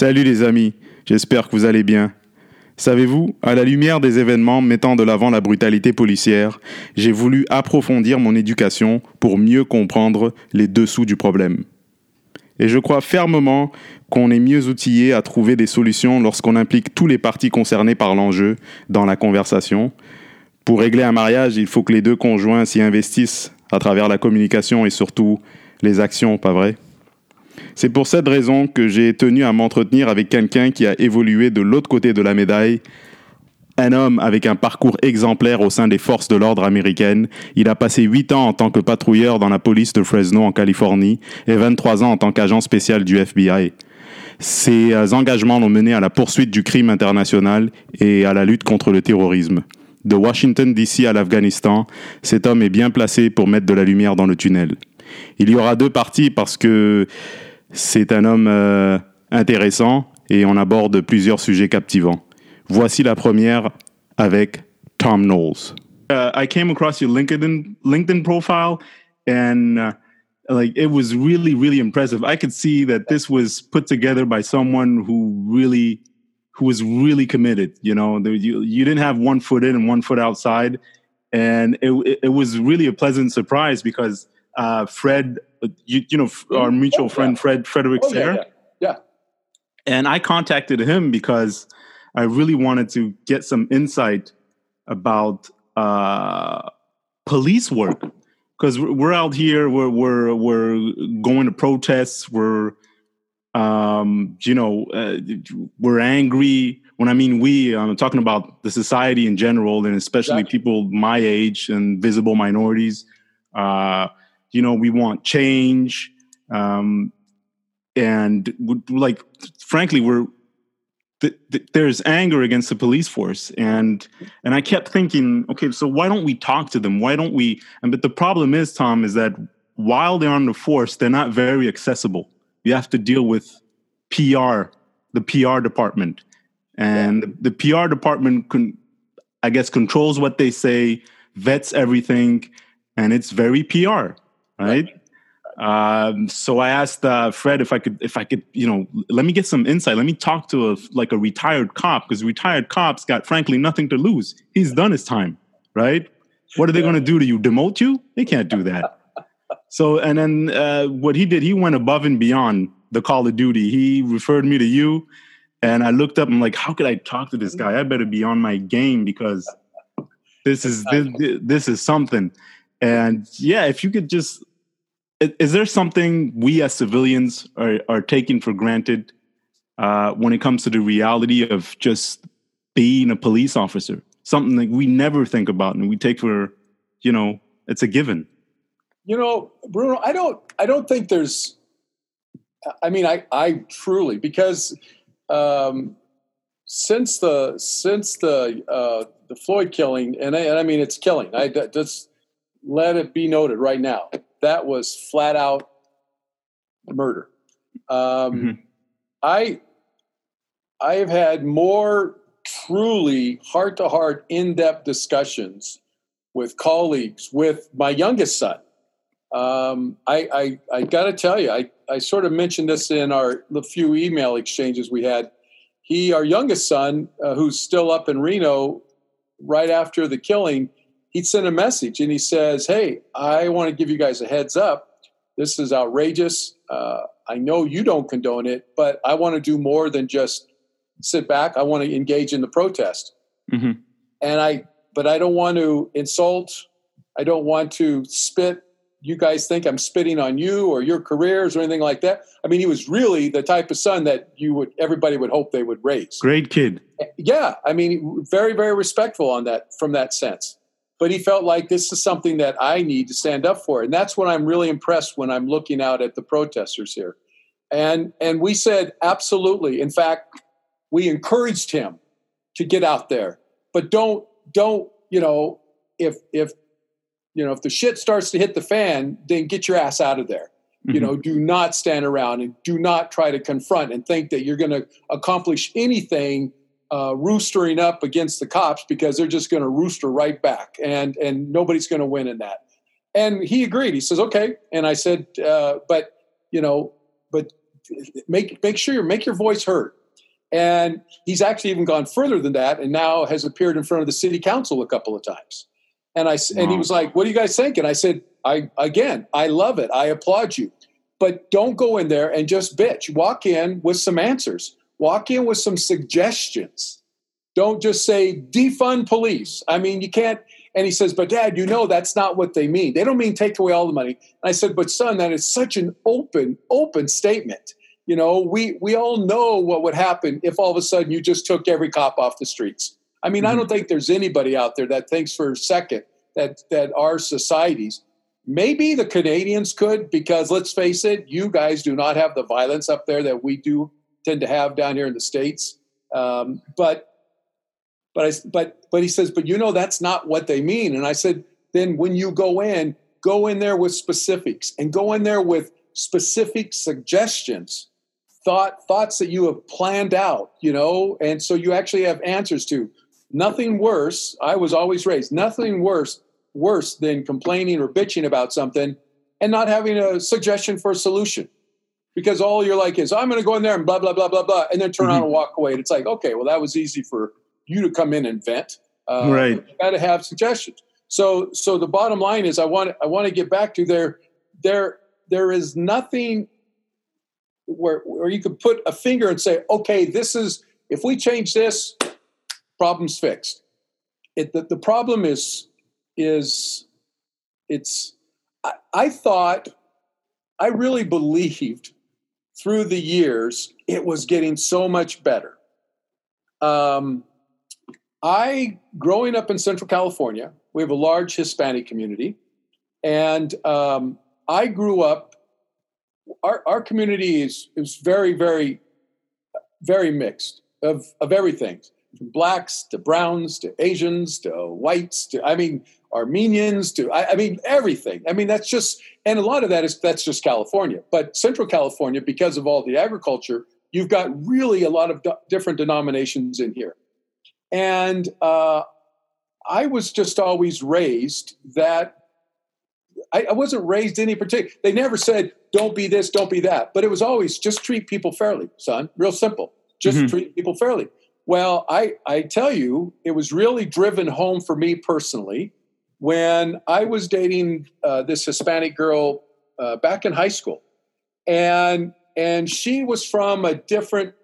Salut les amis, j'espère que vous allez bien. Savez-vous, à la lumière des événements mettant de l'avant la brutalité policière, j'ai voulu approfondir mon éducation pour mieux comprendre les dessous du problème. Et je crois fermement qu'on est mieux outillé à trouver des solutions lorsqu'on implique tous les partis concernés par l'enjeu dans la conversation. Pour régler un mariage, il faut que les deux conjoints s'y investissent à travers la communication et surtout les actions, pas vrai? C'est pour cette raison que j'ai tenu à m'entretenir avec quelqu'un qui a évolué de l'autre côté de la médaille, un homme avec un parcours exemplaire au sein des forces de l'ordre américaines. Il a passé 8 ans en tant que patrouilleur dans la police de Fresno en Californie et 23 ans en tant qu'agent spécial du FBI. Ses euh, engagements l'ont mené à la poursuite du crime international et à la lutte contre le terrorisme. De Washington DC à l'Afghanistan, cet homme est bien placé pour mettre de la lumière dans le tunnel. Il y aura deux parties parce que c'est un homme euh, intéressant et on aborde plusieurs sujets captivants. Voici la première avec Tom Knowles. Uh, I came across your LinkedIn LinkedIn profile and uh, like it was really really impressive. I could see that this was put together by someone who really who was really committed. You know, you you didn't have one foot in and one foot outside, and it, it was really a pleasant surprise because uh, Fred, you, you know, our mutual oh, friend yeah. Fred Frederick oh, yeah, yeah, yeah. And I contacted him because I really wanted to get some insight about uh, police work because we're out here, we're we're we're going to protests, we're um, you know, uh, we're angry. When I mean we, I'm talking about the society in general, and especially exactly. people my age and visible minorities. Uh, you know, we want change, um, and like, frankly, we're th- th- there's anger against the police force and and i kept thinking okay so why don't we talk to them? Why don't we and but the problem is tom is that while they're on the force they're not very accessible. You have to deal with pr the pr department. And yeah. the, the pr department can i guess controls what they say vets everything and it's very pr right, right. Um, so I asked uh, Fred if I could, if I could, you know, let me get some insight. Let me talk to a like a retired cop because retired cops got frankly nothing to lose. He's done his time, right? What are they going to do to you? Demote you? They can't do that. So and then uh, what he did, he went above and beyond the Call of Duty. He referred me to you, and I looked up. I'm like, how could I talk to this guy? I better be on my game because this is this, this is something. And yeah, if you could just is there something we as civilians are, are taking for granted uh, when it comes to the reality of just being a police officer? Something that we never think about and we take for, you know, it's a given. You know, Bruno, I don't, I don't think there's. I mean, I, I truly because um, since the since the uh, the Floyd killing, and I, and I mean it's killing. I just let it be noted right now that was flat out murder. Um, mm-hmm. I I have had more truly heart to heart, in depth discussions with colleagues, with my youngest son. Um, I, I, I got to tell you, I, I sort of mentioned this in our the few email exchanges we had. He, our youngest son, uh, who's still up in Reno, right after the killing, he'd send a message and he says, Hey, I want to give you guys a heads up. This is outrageous. Uh, I know you don't condone it, but I want to do more than just sit back. I want to engage in the protest. Mm-hmm. And I, but I don't want to insult. I don't want to spit. You guys think I'm spitting on you or your careers or anything like that. I mean, he was really the type of son that you would, everybody would hope they would raise. Great kid. Yeah. I mean, very, very respectful on that from that sense but he felt like this is something that I need to stand up for. And that's what I'm really impressed when I'm looking out at the protesters here. And and we said absolutely. In fact, we encouraged him to get out there. But don't don't, you know, if if you know, if the shit starts to hit the fan, then get your ass out of there. Mm-hmm. You know, do not stand around and do not try to confront and think that you're going to accomplish anything uh, roostering up against the cops because they're just going to rooster right back, and and nobody's going to win in that. And he agreed. He says, "Okay." And I said, uh, "But you know, but make make sure you make your voice heard. And he's actually even gone further than that, and now has appeared in front of the city council a couple of times. And I wow. and he was like, "What do you guys think?" And I said, "I again, I love it. I applaud you, but don't go in there and just bitch. Walk in with some answers. Walk in with some suggestions. Don't just say defund police. I mean, you can't." And he says, But dad, you know that's not what they mean. They don't mean take away all the money. And I said, But son, that is such an open, open statement. You know, we we all know what would happen if all of a sudden you just took every cop off the streets. I mean, mm-hmm. I don't think there's anybody out there that thinks for a second that that our societies maybe the Canadians could, because let's face it, you guys do not have the violence up there that we do tend to have down here in the states. Um, but but I but but he says, but you know that's not what they mean. And I said, then when you go in, go in there with specifics and go in there with specific suggestions thought thoughts that you have planned out you know and so you actually have answers to nothing worse i was always raised nothing worse worse than complaining or bitching about something and not having a suggestion for a solution because all you're like is i'm going to go in there and blah blah blah blah blah and then turn mm-hmm. around and walk away and it's like okay well that was easy for you to come in and vent uh, right you got to have suggestions so so the bottom line is i want i want to get back to there there there is nothing where, where you could put a finger and say, okay, this is, if we change this, problem's fixed. It, the, the problem is, is it's, I, I thought, I really believed through the years it was getting so much better. Um, I, growing up in Central California, we have a large Hispanic community, and um, I grew up our, our community is, is very, very, very mixed of, of everything from blacks to browns to Asians to whites to, I mean, Armenians to, I, I, mean, everything. I mean, that's just, and a lot of that is, that's just California. But Central California, because of all the agriculture, you've got really a lot of different denominations in here. And uh, I was just always raised that I, I wasn't raised any particular. They never said, don't be this, don't be that. But it was always just treat people fairly, son. Real simple. Just mm-hmm. treat people fairly. Well, I, I tell you, it was really driven home for me personally when I was dating uh, this Hispanic girl uh, back in high school. And, and she was from a different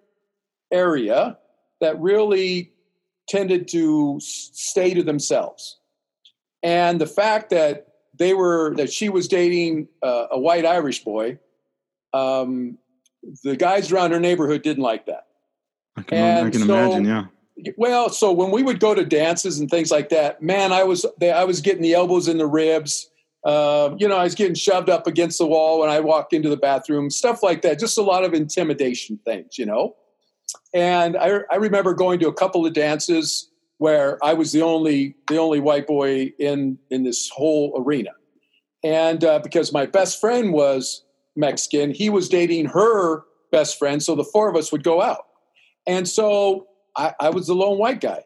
area that really tended to stay to themselves. And the fact that they were that she was dating uh, a white Irish boy. Um, the guys around her neighborhood didn't like that. I can, and I can so, imagine, yeah. Well, so when we would go to dances and things like that, man, I was I was getting the elbows in the ribs. Uh, you know, I was getting shoved up against the wall when I walked into the bathroom, stuff like that. Just a lot of intimidation things, you know. And I, I remember going to a couple of dances where I was the only the only white boy in in this whole arena, and uh, because my best friend was Mexican, he was dating her best friend, so the four of us would go out, and so I, I was the lone white guy,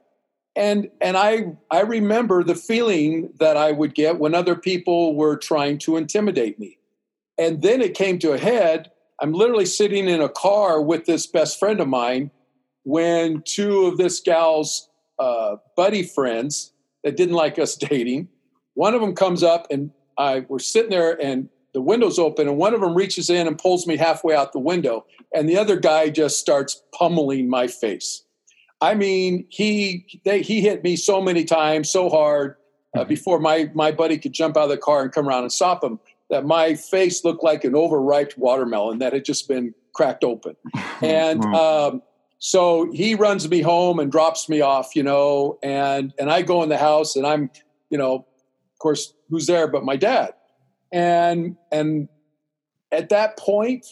and and I I remember the feeling that I would get when other people were trying to intimidate me, and then it came to a head. I'm literally sitting in a car with this best friend of mine when two of this gal's uh, buddy friends that didn't like us dating. One of them comes up and I we're sitting there and the window's open and one of them reaches in and pulls me halfway out the window and the other guy just starts pummeling my face. I mean, he they, he hit me so many times, so hard uh, mm-hmm. before my my buddy could jump out of the car and come around and stop him. That my face looked like an overripe watermelon that had just been cracked open, and um, so he runs me home and drops me off, you know, and and I go in the house and I'm, you know, of course, who's there but my dad. And and at that point,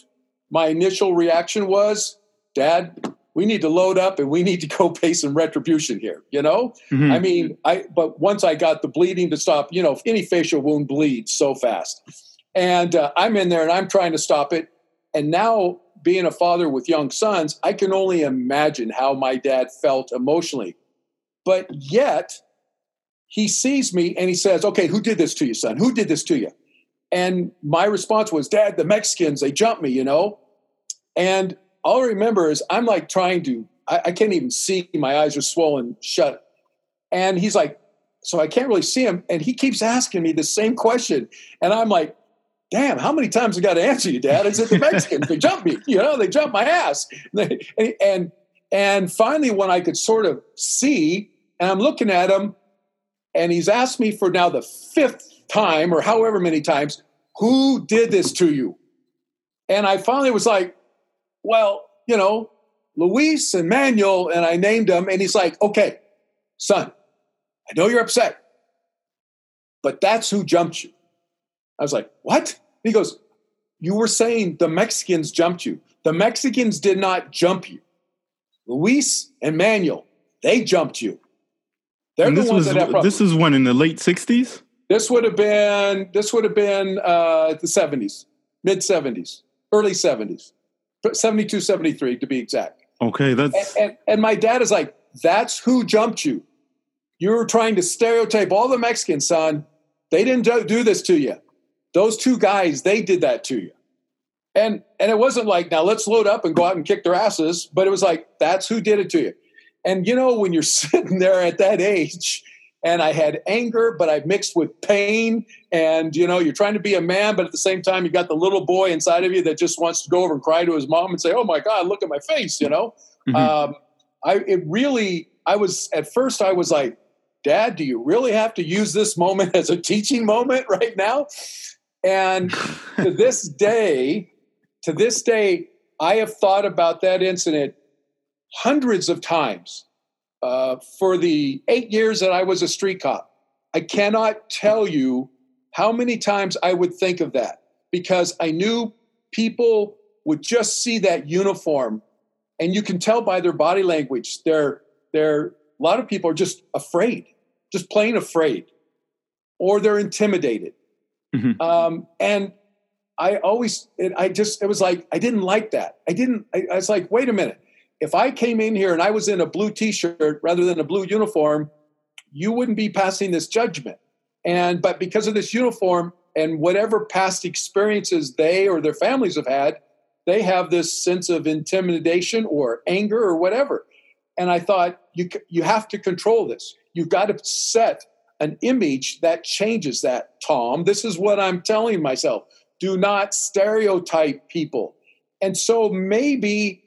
my initial reaction was, Dad, we need to load up and we need to go pay some retribution here, you know? Mm-hmm. I mean, I but once I got the bleeding to stop, you know, any facial wound bleeds so fast. And uh, I'm in there and I'm trying to stop it. And now being a father with young sons, I can only imagine how my dad felt emotionally. But yet, he sees me and he says, Okay, who did this to you, son? Who did this to you? And my response was, Dad, the Mexicans, they jumped me, you know? And all I remember is I'm like trying to, I, I can't even see. My eyes are swollen shut. And he's like, so I can't really see him. And he keeps asking me the same question. And I'm like, damn, how many times I got to answer you, Dad? Is it the Mexicans? they jump me, you know, they jump my ass. And, and, and finally, when I could sort of see, and I'm looking at him, and he's asked me for now the fifth time or however many times, who did this to you? And I finally was like, well, you know, Luis and Manuel, and I named them, and he's like, okay, son, I know you're upset, but that's who jumped you. I was like, what? He goes, you were saying the Mexicans jumped you. The Mexicans did not jump you. Luis and Manuel, they jumped you. They're and the ones was, that have This is when in the late '60s. This would have been this would have been uh, the '70s, mid '70s, early '70s, 72, 73 to be exact. Okay, that's and, and, and my dad is like, that's who jumped you. You're trying to stereotype all the Mexicans, son. They didn't do this to you. Those two guys, they did that to you. And and it wasn't like now let's load up and go out and kick their asses, but it was like that's who did it to you. And you know when you're sitting there at that age and I had anger but I mixed with pain and you know you're trying to be a man but at the same time you got the little boy inside of you that just wants to go over and cry to his mom and say, "Oh my god, look at my face," you know? Mm-hmm. Um, I it really I was at first I was like, "Dad, do you really have to use this moment as a teaching moment right now?" And to this day, to this day, I have thought about that incident hundreds of times uh, for the eight years that I was a street cop. I cannot tell you how many times I would think of that because I knew people would just see that uniform and you can tell by their body language they're they're a lot of people are just afraid just plain afraid or they're intimidated mm-hmm. um, and I always, it, I just, it was like, I didn't like that. I didn't, I, I was like, wait a minute. If I came in here and I was in a blue t shirt rather than a blue uniform, you wouldn't be passing this judgment. And, but because of this uniform and whatever past experiences they or their families have had, they have this sense of intimidation or anger or whatever. And I thought, you, you have to control this. You've got to set an image that changes that, Tom. This is what I'm telling myself do not stereotype people. And so maybe,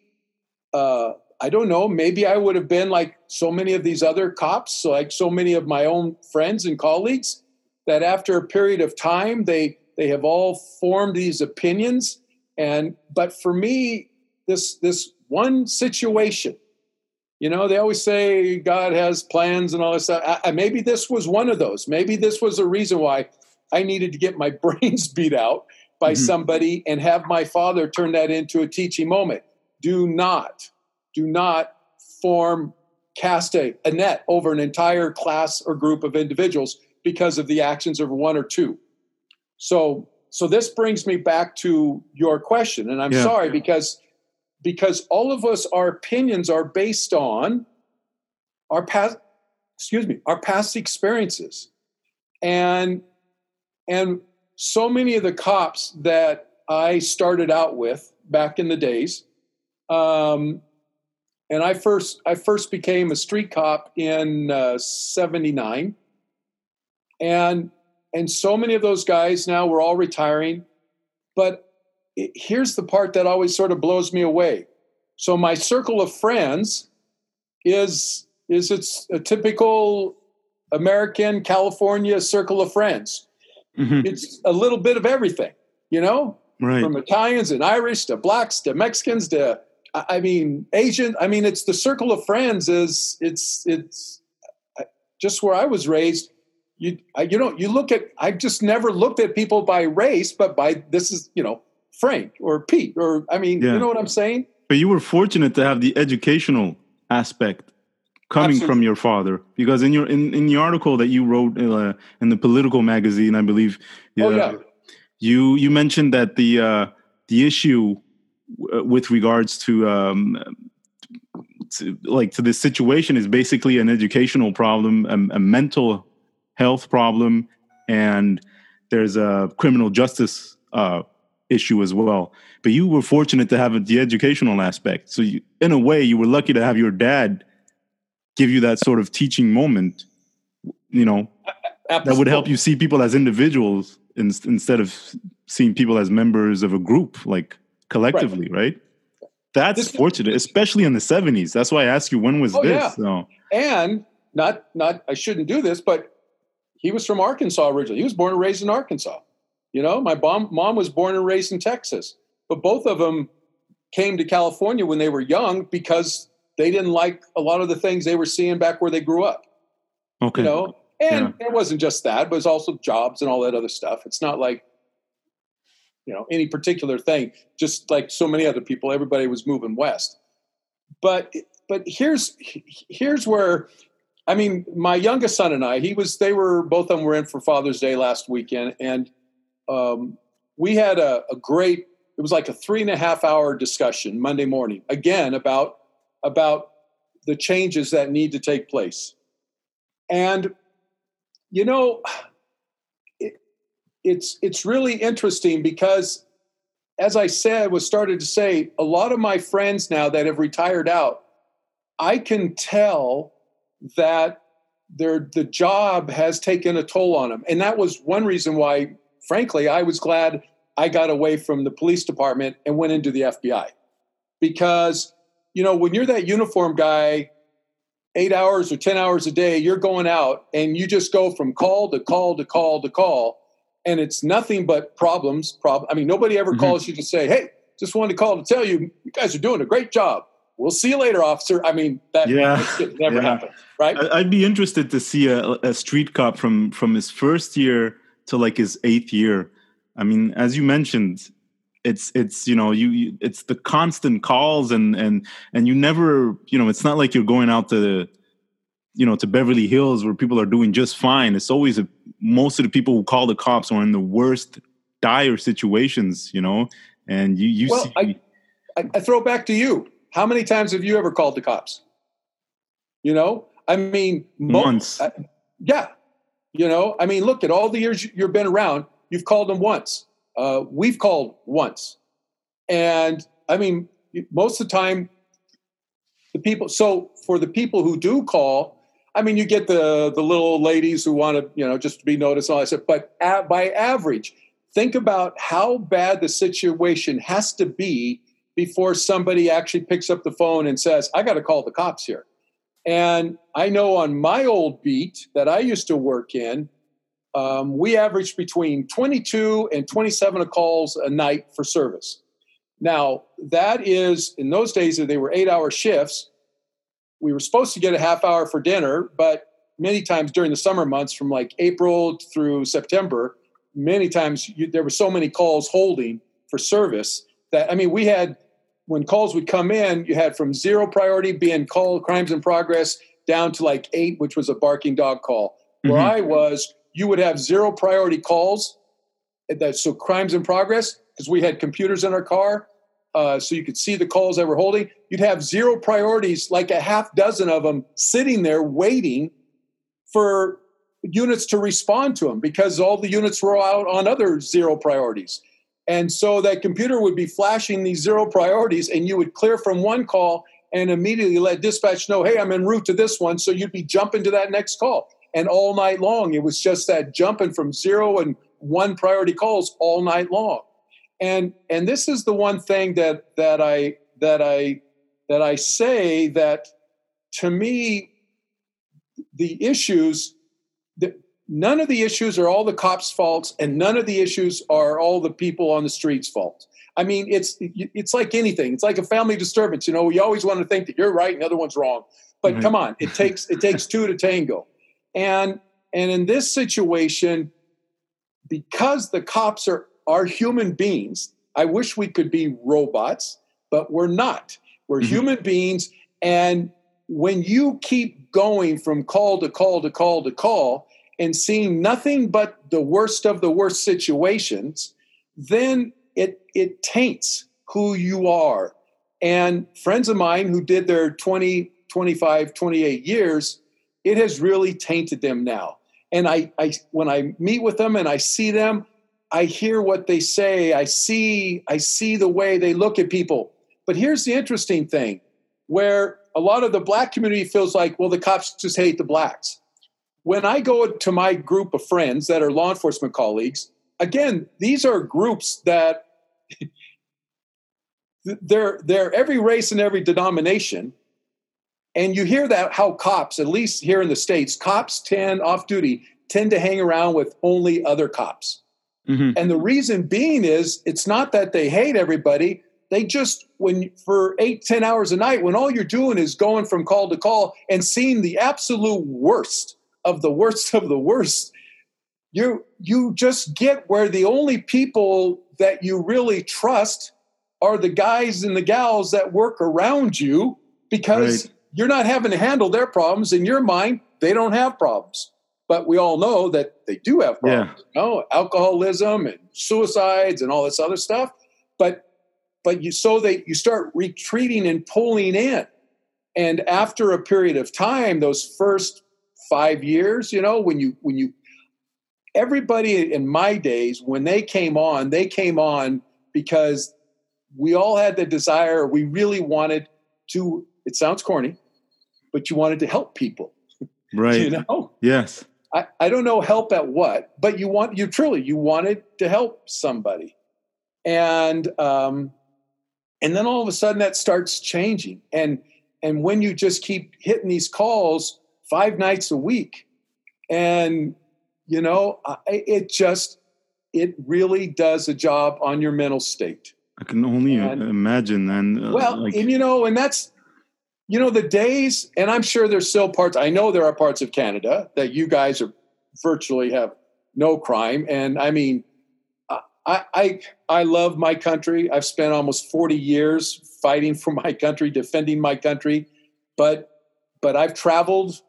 uh, I don't know, maybe I would have been like so many of these other cops, like so many of my own friends and colleagues, that after a period of time, they, they have all formed these opinions. And, but for me, this, this one situation, you know, they always say God has plans and all this stuff. I, maybe this was one of those. Maybe this was a reason why I needed to get my brains beat out by mm-hmm. somebody and have my father turn that into a teaching moment. Do not, do not form, cast a, a net over an entire class or group of individuals because of the actions of one or two. So, so this brings me back to your question, and I'm yeah. sorry because because all of us, our opinions are based on our past, excuse me, our past experiences, and and so many of the cops that I started out with back in the days, um, and I first I first became a street cop in '79, uh, and and so many of those guys now we're all retiring, but it, here's the part that always sort of blows me away. So my circle of friends is is it's a typical American California circle of friends Mm-hmm. It's a little bit of everything, you know, right. from Italians and Irish to blacks to Mexicans to, I mean, Asian. I mean, it's the circle of friends is it's, it's just where I was raised. You, you know, you look at, I've just never looked at people by race, but by this is, you know, Frank or Pete, or I mean, yeah. you know what I'm saying? But you were fortunate to have the educational aspect coming Absolutely. from your father because in your in, in the article that you wrote uh, in the political magazine i believe oh, yeah. you you mentioned that the uh, the issue with regards to um to, like to this situation is basically an educational problem a, a mental health problem and there's a criminal justice uh, issue as well. But you were fortunate to have the educational aspect. So you, in a way, you were lucky to have your dad give you that sort of teaching moment. You know, Absolutely. that would help you see people as individuals in, instead of seeing people as members of a group, like collectively, right? right? That's this fortunate, especially in the seventies. That's why I asked you when was oh, this. Yeah. So. And not not I shouldn't do this, but he was from Arkansas originally. He was born and raised in Arkansas. You know, my mom, mom was born and raised in Texas, but both of them came to California when they were young because they didn't like a lot of the things they were seeing back where they grew up. Okay. You know, and yeah. it wasn't just that, but it was also jobs and all that other stuff. It's not like, you know, any particular thing. Just like so many other people, everybody was moving west. But but here's here's where I mean, my youngest son and I, he was they were both of them were in for Father's Day last weekend, and um, we had a, a great it was like a three and a half hour discussion monday morning again about about the changes that need to take place and you know it's it's really interesting because as i said was started to say a lot of my friends now that have retired out i can tell that their the job has taken a toll on them and that was one reason why frankly, I was glad I got away from the police department and went into the FBI. Because, you know, when you're that uniform guy, eight hours or 10 hours a day, you're going out and you just go from call to call to call to call. And it's nothing but problems. Problem. I mean, nobody ever mm-hmm. calls you to say, hey, just wanted to call to tell you, you guys are doing a great job. We'll see you later, officer. I mean, that, yeah. never yeah. happened, right? I'd be interested to see a, a street cop from from his first year to like his eighth year. I mean, as you mentioned, it's it's you know you, you, it's the constant calls and and and you never you know it's not like you're going out to you know to Beverly Hills where people are doing just fine. It's always a, most of the people who call the cops are in the worst dire situations, you know. And you you well, see. I, I, I throw back to you. How many times have you ever called the cops? You know, I mean, once. Uh, yeah, you know, I mean, look at all the years you've been around. You've called them once. Uh, we've called once, and I mean, most of the time, the people. So for the people who do call, I mean, you get the the little ladies who want to, you know, just be noticed. All I said, but at, by average, think about how bad the situation has to be before somebody actually picks up the phone and says, "I got to call the cops here." And I know on my old beat that I used to work in, um, we averaged between 22 and 27 calls a night for service. Now, that is, in those days, that they were eight hour shifts. We were supposed to get a half hour for dinner, but many times during the summer months, from like April through September, many times you, there were so many calls holding for service that, I mean, we had when calls would come in, you had from zero priority being call crimes in progress down to like eight, which was a barking dog call. Mm-hmm. Where I was, you would have zero priority calls. That, so crimes in progress, because we had computers in our car, uh, so you could see the calls that we're holding. You'd have zero priorities, like a half dozen of them sitting there waiting for units to respond to them because all the units were out on other zero priorities. And so that computer would be flashing these zero priorities, and you would clear from one call and immediately let dispatch know, hey, I'm en route to this one. So you'd be jumping to that next call. And all night long, it was just that jumping from zero and one priority calls all night long. And and this is the one thing that that I that I that I say that to me, the issues none of the issues are all the cops' faults, and none of the issues are all the people on the streets' fault. I mean, it's it's like anything. It's like a family disturbance. You know, you always want to think that you're right and the other one's wrong. But mm-hmm. come on, it takes it takes two to tango. And and in this situation, because the cops are are human beings, I wish we could be robots, but we're not. We're mm-hmm. human beings, and when you keep going from call to call to call to call, and seeing nothing but the worst of the worst situations, then it it taints who you are. And friends of mine who did their 20, 25, 28 years, it has really tainted them now. And I, I when I meet with them and I see them, I hear what they say. I see I see the way they look at people. But here's the interesting thing where a lot of the black community feels like, well, the cops just hate the blacks. When I go to my group of friends that are law enforcement colleagues, again, these are groups that they're they're every race and every denomination. And you hear that how cops, at least here in the States, cops tend off duty, tend to hang around with only other cops. Mm-hmm. And the reason being is it's not that they hate everybody. They just, when for eight, ten hours a night, when all you're doing is going from call to call and seeing the absolute worst of the worst of the worst, you you just get where the only people that you really trust are the guys and the gals that work around you because right. you're not having to handle their problems in your mind they don't have problems but we all know that they do have problems yeah. you know alcoholism and suicides and all this other stuff. But but you so they you start retreating and pulling in. And after a period of time those first five years you know when you when you everybody in my days when they came on they came on because we all had the desire. We really wanted to it sounds corny but you wanted to help people. Right. You know? Yes I, I don't know help at what but you want you truly you wanted to help somebody and um and then all of a sudden that starts changing and and when you just keep hitting these calls five nights a week and you know it just it really does a job on your mental state I can only and, imagine. And uh, well, like, and you know, and that's you know the days, and I'm sure there's still parts. I know there are parts of Canada that you guys are virtually have no crime, and I mean, I I I love my country. I've spent almost 40 years fighting for my country, defending my country, but but I've traveled.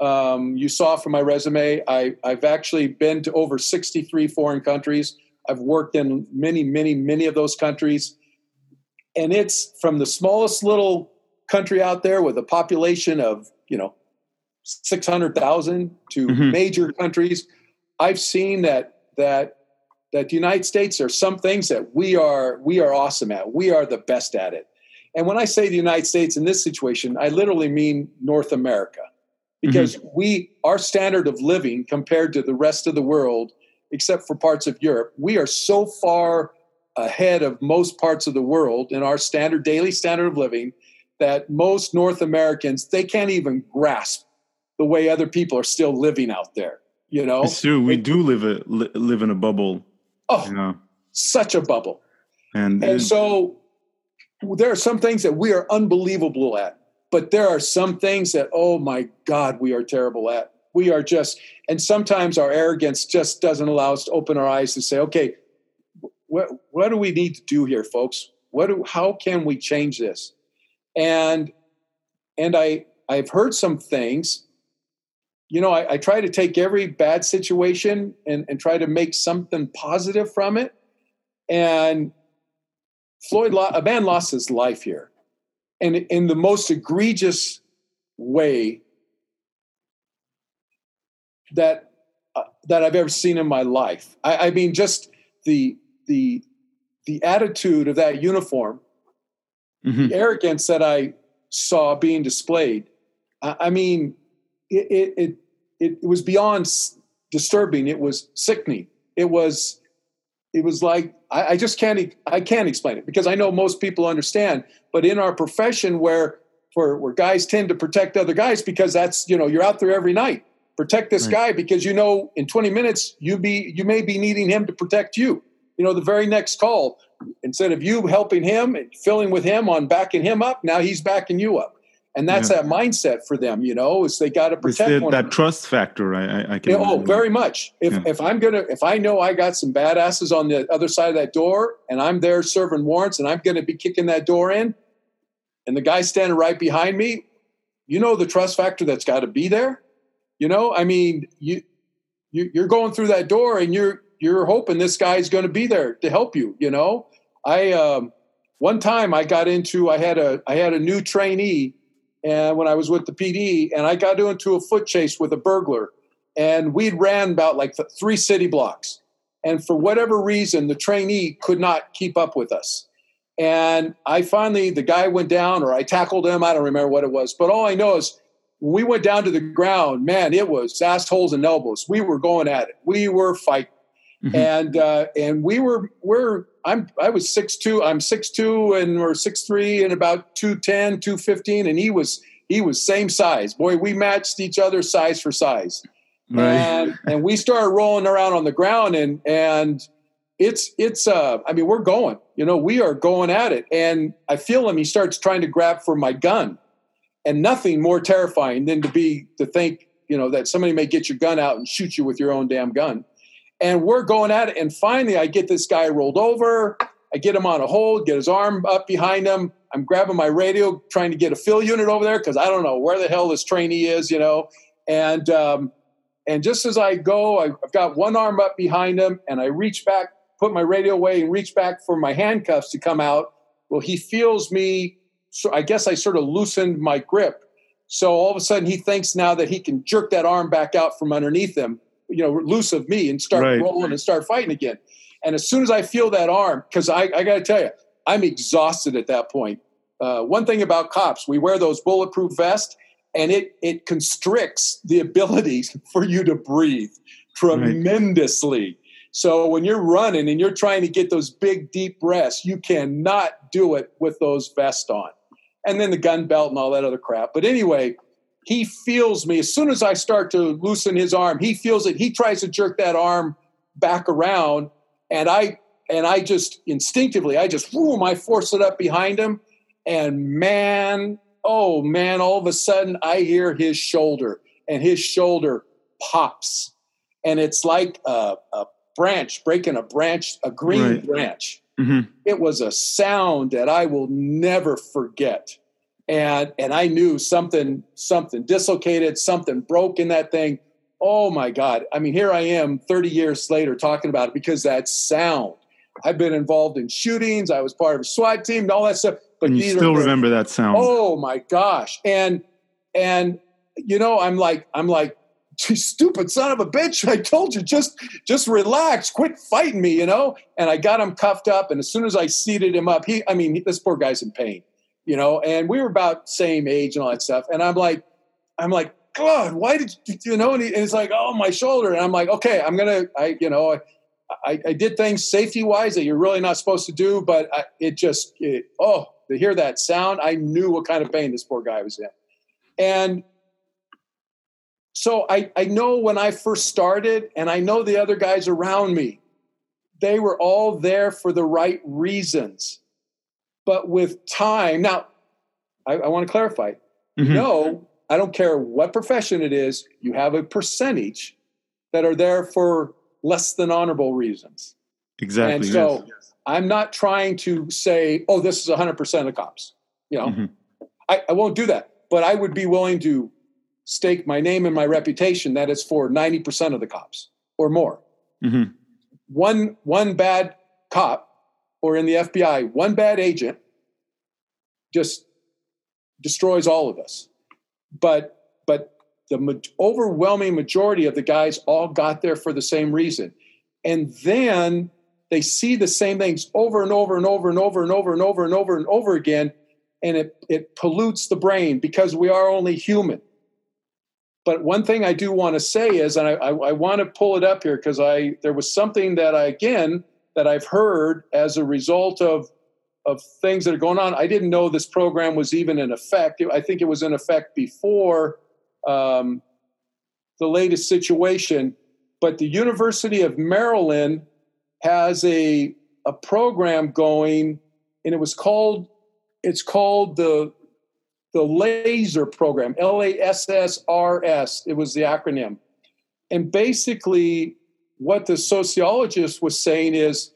Um, you saw from my resume, I, I've actually been to over 63 foreign countries. I've worked in many, many, many of those countries. And it's from the smallest little country out there with a population of, you know, 600,000 to mm-hmm. major countries. I've seen that, that, that the United States are some things that we are, we are awesome at. We are the best at it. And when I say the United States in this situation, I literally mean North America because mm-hmm. we, our standard of living compared to the rest of the world except for parts of Europe. We are so far ahead of most parts of the world in our standard daily standard of living that most North Americans they can't even grasp the way other people are still living out there. You know, it's true. We it, do live a live in a bubble. Oh, you know? such a bubble. And and so there are some things that we are unbelievable at, but there are some things that oh my God, we are terrible at we are just and sometimes our arrogance just doesn't allow us to open our eyes and say okay what, what do we need to do here folks what do, how can we change this and and i i've heard some things. You know i, I try to take every bad situation and, and try to make something positive from it. And floyd a man lost his life here. And in the most egregious way that uh, that I've ever seen in my life. I, I, mean, just the the the attitude of that uniform, mm-hmm. the arrogance that I saw being displayed. I, I mean, it, it it it was beyond disturbing. It was sickening. It was it was like I, I just can't I can't explain it because I know most people understand. But in our profession, where where, where guys tend to protect other guys because that's you know you're out there every night protect this right. guy because you know in 20 minutes you be you may be needing him to protect you you know the very next call. Instead of you helping him and filling with him on backing him up now he's backing you up. And that's yeah. that mindset for them you know is they got to protect that trust factor i, I, can oh very much. If, yeah. if i'm gonna if i know i got some badasses on the other side of that door and i'm there serving warrants and i'm gonna be kicking that door in and the guy standing right behind me you know the trust factor that's got to be there. You know, I mean, you, you you're going through that door and you're you're hoping this guy's going to be there to help you. You know, I um, one time I got into I had a I had a new trainee and when I was with the PD and I got into a foot chase with a burglar and we'd ran about like three city blocks and for whatever reason, the trainee could not keep up with us. And I finally, the guy went down, or I tackled him. I don't remember what it was, but all I know is we went down to the ground, man, it was assholes and elbows. We were going at it. We were fighting, mm-hmm. and uh, and we were we're I'm I was six two. I'm six two, and we're six three, and about 210, 215, and he was he was same size. Boy, we matched each other size for size. Right. And and we started rolling around on the ground and and it's it's uh I mean we're going. You know, we are going at it. And I feel him, he starts trying to grab for my gun. And nothing more terrifying than to be to think, you know, that somebody may get your gun out and shoot you with your own damn gun. And we're going at it. And finally I get this guy rolled over. I get him on a hold, get his arm up behind him. I'm grabbing my radio, trying to get a fill unit over there because I don't know where the hell this trainee is, you know. And um, and just as I go, I've got one arm up behind him, and I reach back, put my radio away, and reach back for my handcuffs to come out. Well, he feels me. So I guess I sort of loosened my grip. So all of a sudden, he thinks now that he can jerk that arm back out from underneath him, you know, loose of me, and start right. rolling and start fighting again. And as soon as I feel that arm, because I, I got to tell you, I'm exhausted at that point. Uh, one thing about cops, we wear those bulletproof vests, and it it constricts the ability for you to breathe tremendously. Right. So when you're running and you're trying to get those big deep breaths, you cannot do it with those vests on. And then the gun belt and all that other crap. But anyway, he feels me as soon as I start to loosen his arm. He feels it. He tries to jerk that arm back around, and I and I just instinctively, I just boom, I force it up behind him, and man, oh man, all of a sudden I hear his shoulder and his shoulder pops. And it's like a, a branch breaking a branch, a green right. branch. Mm-hmm. It was a sound that I will never forget. And and I knew something something dislocated, something broke in that thing. Oh my God. I mean, here I am 30 years later talking about it because that sound. I've been involved in shootings. I was part of a SWAT team and all that stuff. But and you still remember that sound. Oh my gosh. And and you know, I'm like, I'm like, stupid son of a bitch. I told you, just just relax, quit fighting me, you know? And I got him cuffed up, and as soon as I seated him up, he I mean, this poor guy's in pain, you know, and we were about same age and all that stuff. And I'm like, I'm like, God, why did you, you know? And, he, and he's like, oh, my shoulder. And I'm like, okay, I'm gonna, I, you know, I, I did things safety wise that you're really not supposed to do, but I, it just, it, oh, to hear that sound, I knew what kind of pain this poor guy was in. And so I, I know when I first started, and I know the other guys around me, they were all there for the right reasons. But with time, now I, I want to clarify mm-hmm. no, I don't care what profession it is, you have a percentage that are there for less than honorable reasons. Exactly. And so yes. I'm not trying to say, oh, this is 100% of the cops. You know, mm-hmm. I, I won't do that. But I would be willing to stake my name and my reputation that it's for 90% of the cops or more. Mm-hmm. One, one bad cop or in the FBI, one bad agent just destroys all of us. But, but the overwhelming majority of the guys all got there for the same reason. And then they see the same things over and over and over and over and over and over and over and over again and it, it pollutes the brain because we are only human but one thing i do want to say is and i, I, I want to pull it up here because i there was something that i again that i've heard as a result of of things that are going on. I didn't know this program was even in effect. I think it was in effect before um, the latest situation but the university of maryland has a a program going, and it was called it's called the the laser program l-a-s-s-r-s it was the acronym. And basically what the sociologist was saying is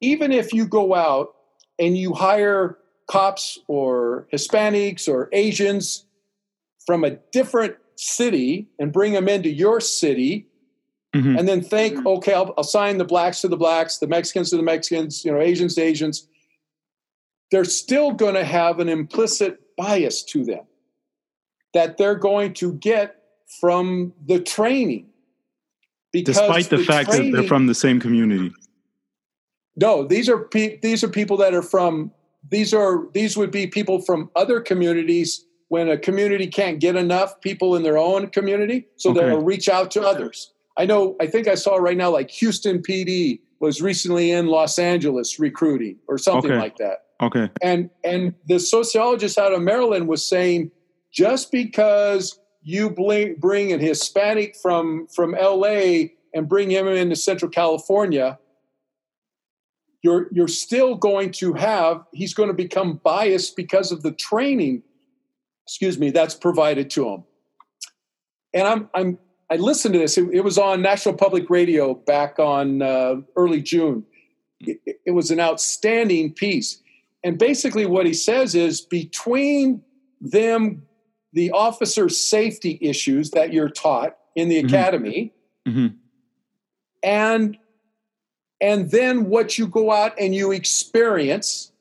even if you go out and you hire cops or hispanics or asians from a different city and bring them into your city mm-hmm. and then think, okay, I'll assign the blacks to the blacks, the Mexicans to the Mexicans, you know, Asians to Asians. They're still going to have an implicit bias to them that they're going to get from the training. Because Despite the, fact that they're from the same community. No, these are pe- these are people that are from these are these would be people from other communities when a community can't get enough people in their own community, so Okay. they'll reach out to others. I know. I think I saw right now like Houston PD was recently in Los Angeles recruiting or something Okay. like that. Okay. And and the sociologist out of Maryland was saying just because you bring, bring an Hispanic from from LA and bring him into Central California, you're you're still going to have he's going to become biased because of the training, excuse me, that's provided to him. And I'm I'm I listened to this. It, it was on National Public Radio back on uh, early June. It, it was an outstanding piece. And basically, what he says is between them, the officer safety issues that you're taught in the Mhm. academy, Mhm. and and then what you go out and you experience,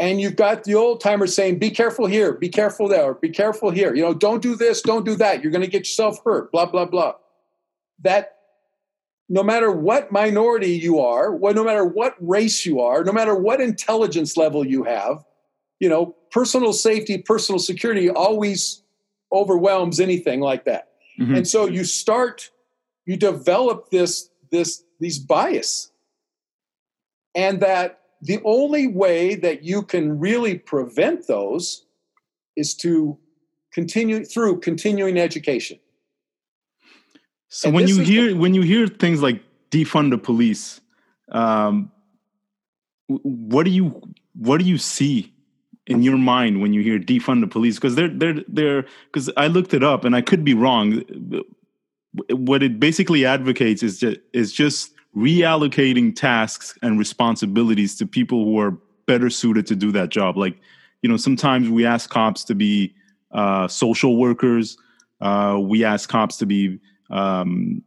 and you've got the old timers saying, "Be careful here, be careful there, be careful here." You know, don't do this, don't do that. You're going to get yourself hurt. Blah blah blah. That no matter what minority you are, what, no matter what race you are, no matter what intelligence level you have, you know, personal safety, personal security always overwhelms anything like that. Mhm. And so you start, you develop this, this, these bias. And that the only way that you can really prevent those is to continue through continuing education. So And when you hear when you hear things like defund the police, um, what do you what do you see in your mind when you hear defund the police? Because they're they're they're because I looked it up and I could be wrong. What it basically advocates is just is just reallocating tasks and responsibilities to people who are better suited to do that job. Like you know, sometimes we ask cops to be uh, social workers. Uh, we ask cops to be um,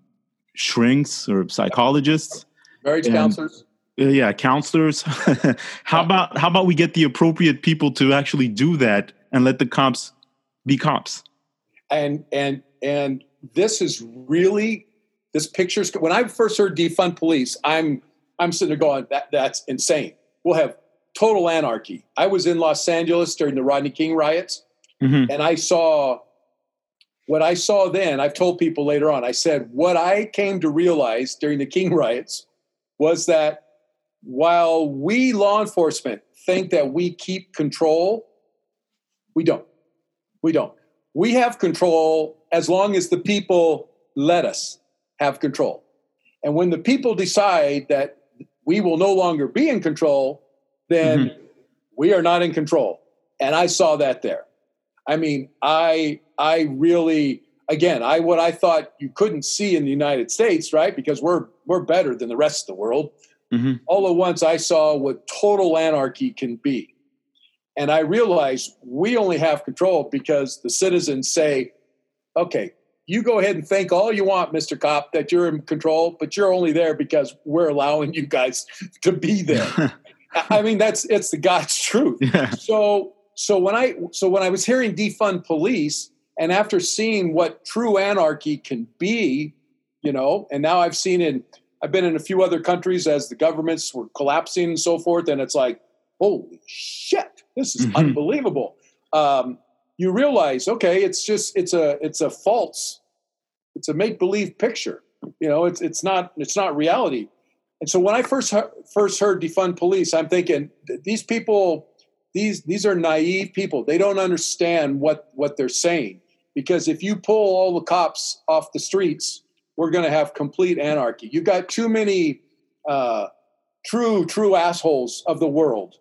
shrinks or psychologists. Marriage And- counselors. Uh, yeah, counselors. how about how about we get the appropriate people to actually do that and let the cops be cops? and and and this is really this picture's when I first heard defund police, I'm I'm sitting there going that that's insane. We'll have total anarchy. I was in Los Angeles during the Rodney King riots, Mhm. and I saw what I saw then. I've told people later on. I said what I came to realize during the King riots was that while we law enforcement think that we keep control, we don't. We don't. We have control as long as the people let us have control. And when the people decide that we will no longer be in control, then mm-hmm. we are not in control. And I saw that there. I mean, I I really again, I what I thought you couldn't see in the United States, right? Because we're we're better than the rest of the world. Mhm. All at once I saw what total anarchy can be. And I realized we only have control because the citizens say, okay, you go ahead and think all you want, Mr. Cop, that you're in control, but you're only there because we're allowing you guys to be there. I I mean, that's it's the God's truth. yeah. So so when I so when I was hearing defund police, and after seeing what true anarchy can be, you know, and now I've seen in I've been in a few other countries as the governments were collapsing and so forth, and it's like, holy shit, this is Mhm. unbelievable. Um, you realize, okay, it's just it's a it's a false, it's a make believe picture. You know, it's it's not it's not reality. And so when I first first heard defund police, I'm thinking these people these these are naive people. They don't understand what what they're saying because if you pull all the cops off the streets, we're going to have complete anarchy. You've got too many uh, true true assholes of the world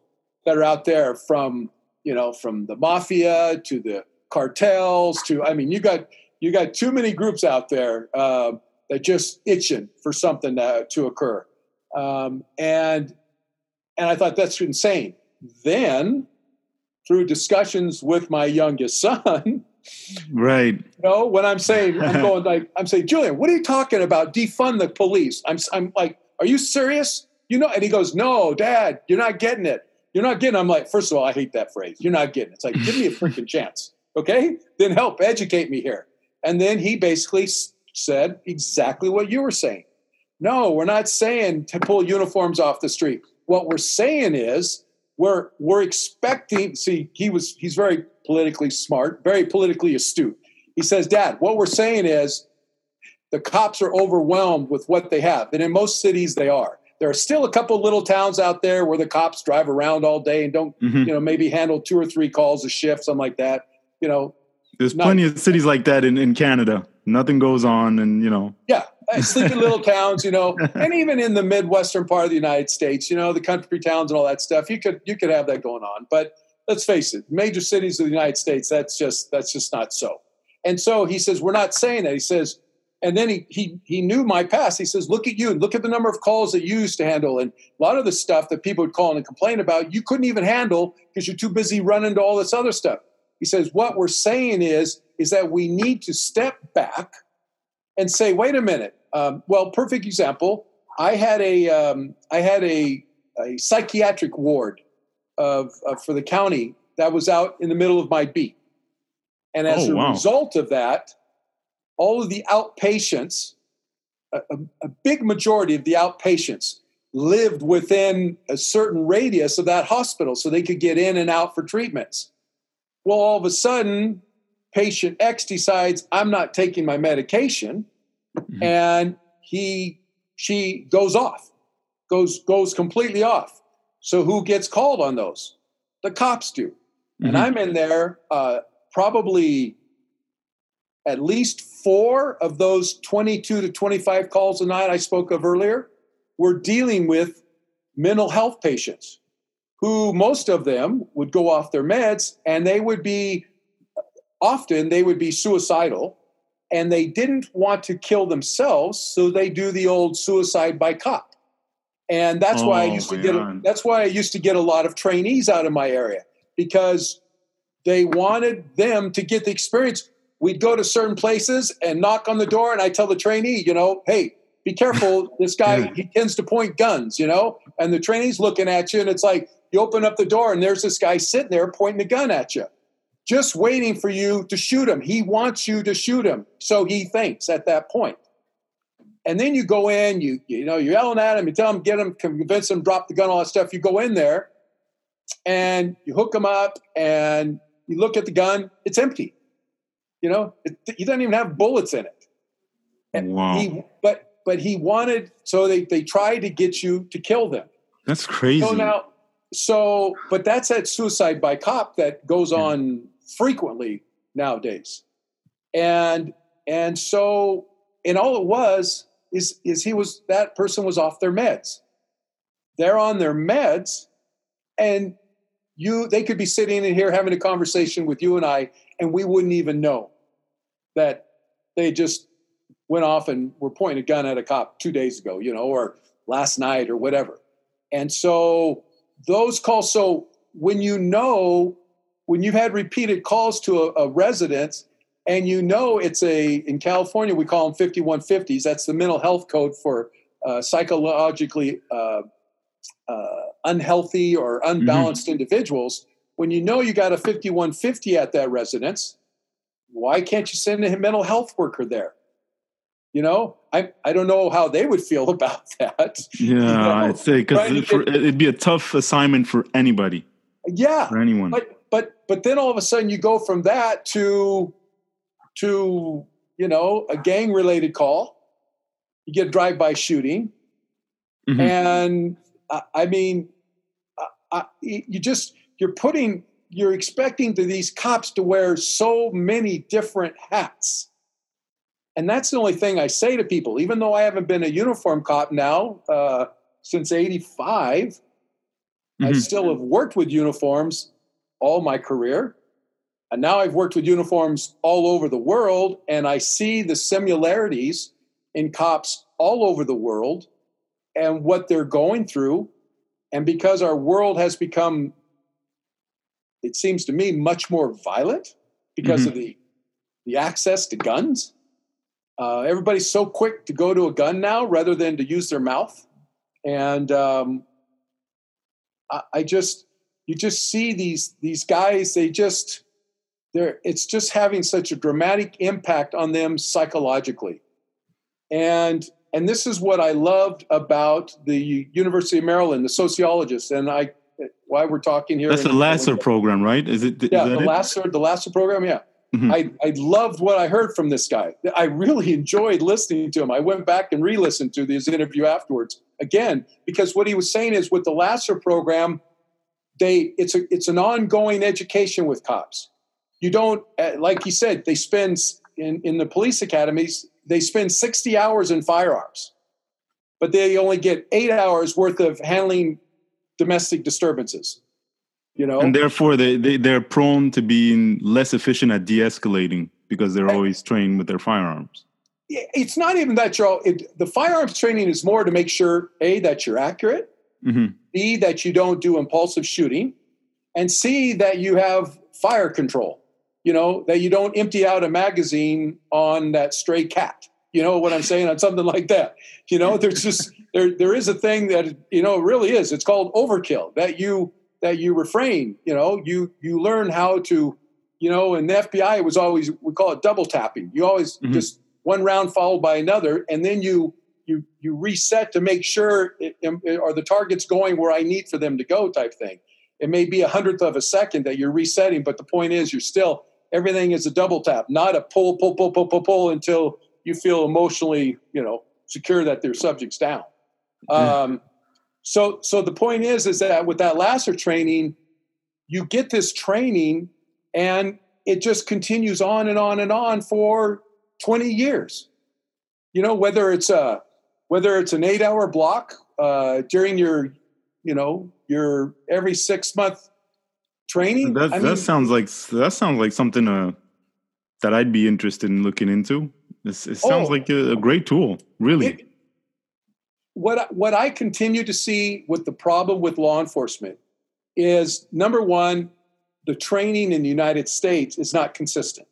that are out there from you know from the mafia to the cartels to I mean you got you got too many groups out there uh, that just itching for something to, to occur um, and and I thought that's insane. Then through discussions with my youngest son, Right. you know, when I'm saying, I'm going like, I'm saying, Julian, what are you talking about? Defund the police. I'm, I'm like, are you serious? You know, and he goes, no, dad, you're not getting it. You're not getting. it." I'm like, first of all, I hate that phrase. You're not getting it. It's like, give me a freaking chance. Okay. Then help educate me here. And then he basically s- said exactly what you were saying. No, we're not saying to pull uniforms off the street. What we're saying is we're we're expecting. See, he was he's very politically smart, very politically astute. He says, Dad, what we're saying is the cops are overwhelmed with what they have. And in most cities, they are. There are still a couple little towns out there where the cops drive around all day and don't, mm-hmm. you know, maybe handle two or three calls a shift, something like that. You know, there's not, plenty of cities like that in, in Canada. Nothing goes on, and you know. Yeah, sleepy little towns, you know, and even in the midwestern part of the United States, you know, the country towns and all that stuff. You could you could have that going on, but let's face it, major cities of the United States, that's just that's just not so. And so he says, we're not saying that. He says, and then he he he knew my past. He says, "Look at you. and Look at the number of calls that you used to handle, and a lot of the stuff that people would call and complain about, you couldn't even handle because you're too busy running to all this other stuff." He says, "What we're saying is is that we need to step back and say, wait a minute. Um, well, perfect example. I had a um, I had a, a psychiatric ward of, of, for the county that was out in the middle of my beat, and as oh, a wow. result of that." all of the outpatients, a, a, big majority of the outpatients lived within a certain radius of that hospital so they could get in and out for treatments. Well, all of a sudden, patient X decides, I'm not taking my medication, mm-hmm. and he she goes off, goes goes completely off. So who gets called on those? The cops do. Mm-hmm. And I'm in there uh, probably at least four of those 22 to 25 calls a night I spoke of earlier were dealing with mental health patients who most of them would go off their meds and they would be often they would be suicidal and they didn't want to kill themselves so they do the old suicide by cop and that's oh, why i oh, used to get a, that's why i used to get a lot of trainees out of my area because they wanted them to get the experience we'd go to certain places and knock on the door, and I tell the trainee, you know, hey, be careful. This guy, he tends to point guns, you know, and the trainee's looking at you, and it's like you open up the door, and there's this guy sitting there pointing a gun at you, just waiting for you to shoot him. He wants you to shoot him, so he thinks at that point. And then you go in, you you know, you're yelling at him, you tell him, get him, convince him, drop the gun, all that stuff. You go in there, and you hook him up, and you look at the gun, it's empty you know, it, he doesn't even have bullets in it. And wow. He, but but he wanted so they they tried to get you to kill them. That's crazy. So now, so but that's that suicide by cop that goes yeah. on frequently nowadays, and and so and all it was is is he was that person was off their meds. They're on their meds, and you they could be sitting in here having a conversation with you and I, and we wouldn't even know that they just went off and were pointing a gun at a cop two days ago, you know, or last night or whatever. And so those calls, so when you know, when you've had repeated calls to a, a residence and you know it's a, in California, we call them 5150s, that's the mental health code for uh, psychologically uh, uh, unhealthy or unbalanced mm-hmm. individuals. When you know you got a 5150 at that residence, why can't you send a mental health worker there? You know, I I don't know how they would feel about that. Yeah, you know? I'd say because it, it'd be a tough assignment for anybody. Yeah, for anyone. But but but then all of a sudden you go from that to to you know a gang related call. You get drive by shooting, mm-hmm. and I, I mean, I, you just you're putting you're expecting to these cops to wear so many different hats. And that's the only thing I say to people, even though I haven't been a uniform cop now uh, since 85, mm-hmm. I still have worked with uniforms all my career. And now I've worked with uniforms all over the world, and I see the similarities in cops all over the world and what they're going through. And because our world has become it seems to me much more violent because mm-hmm. of the the access to guns. Uh, everybody's so quick to go to a gun now rather than to use their mouth, and um, I, I just you just see these these guys. They just they're it's just having such a dramatic impact on them psychologically. and and this is what I loved about the University of Maryland, the sociologists, and I. Why we're talking here? That's the Lasser program, right? Is it? Yeah, is the it? Lasser, the Lasser program. Yeah, Mhm. I I loved what I heard from this guy. I really enjoyed listening to him. I went back and re-listened to this interview afterwards again because what he was saying is with the Lasser program, they it's a it's an ongoing education with cops. You don't uh, like he said they spend in in the police academies they spend 60 hours in firearms. But they only get 8 hours worth of handling domestic disturbances you know? And therefore they, they they're prone to being less efficient at de-escalating because they're always trained with their firearms. It's not even that you're all, it, the firearms training is more to make sure a that you're accurate hmm b that you don't do impulsive shooting and c that you have fire control you know that you don't empty out a magazine on that stray cat. You know what i'm saying? On something like that. You know there's just there there is a thing that you know really is. It's called overkill that you that you refrain you know. You you learn how to you know in the fbi it was always we call it double tapping. You always Mhm. just one round followed by another and then you you you reset to make sure it, it- are the targets going where i need for them to go type thing. It may be a hundredth of a second that you're resetting but the point is you're still everything is a double tap not a pull pull pull pull pull pull until you feel emotionally you know secure that their subject's down. Um, so so the point is is that with that lasser training you get this training and it just continues on and on and on for 20 years. You know whether it's a whether it's an eight hour block uh, during your you know your every six month training that, that mean, sounds like that sounds like something uh, that i'd be interested in looking into It's, it sounds Oh. like a, a great tool really it- what I- what I continue to see with the problem with law enforcement is number one, the training in the United States is not consistent.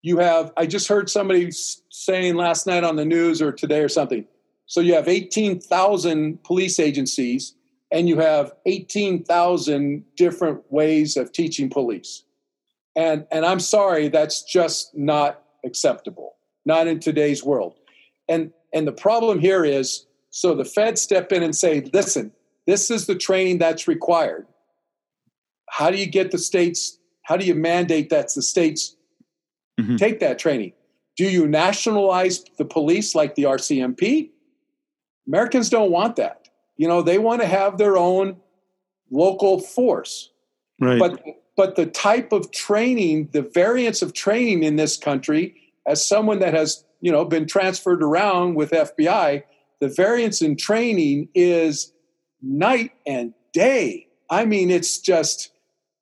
You have I just heard somebody saying last night on the news or today or something. So you have eighteen thousand police agencies and you have eighteen thousand different ways of teaching police, and and I'm sorry, that's just not acceptable. Not in today's world. And and the problem here is so the feds step in and say, listen, this is the training that's required. How do you get the states, how do you mandate that the states Mhm. take that training? Do you nationalize the police like the RCMP? Americans don't want that. You know, they want to have their own local force. Right. But but the type of training the variance of training in this country as someone that has you know been transferred around with fbi the variance in training is night and day. I mean it's just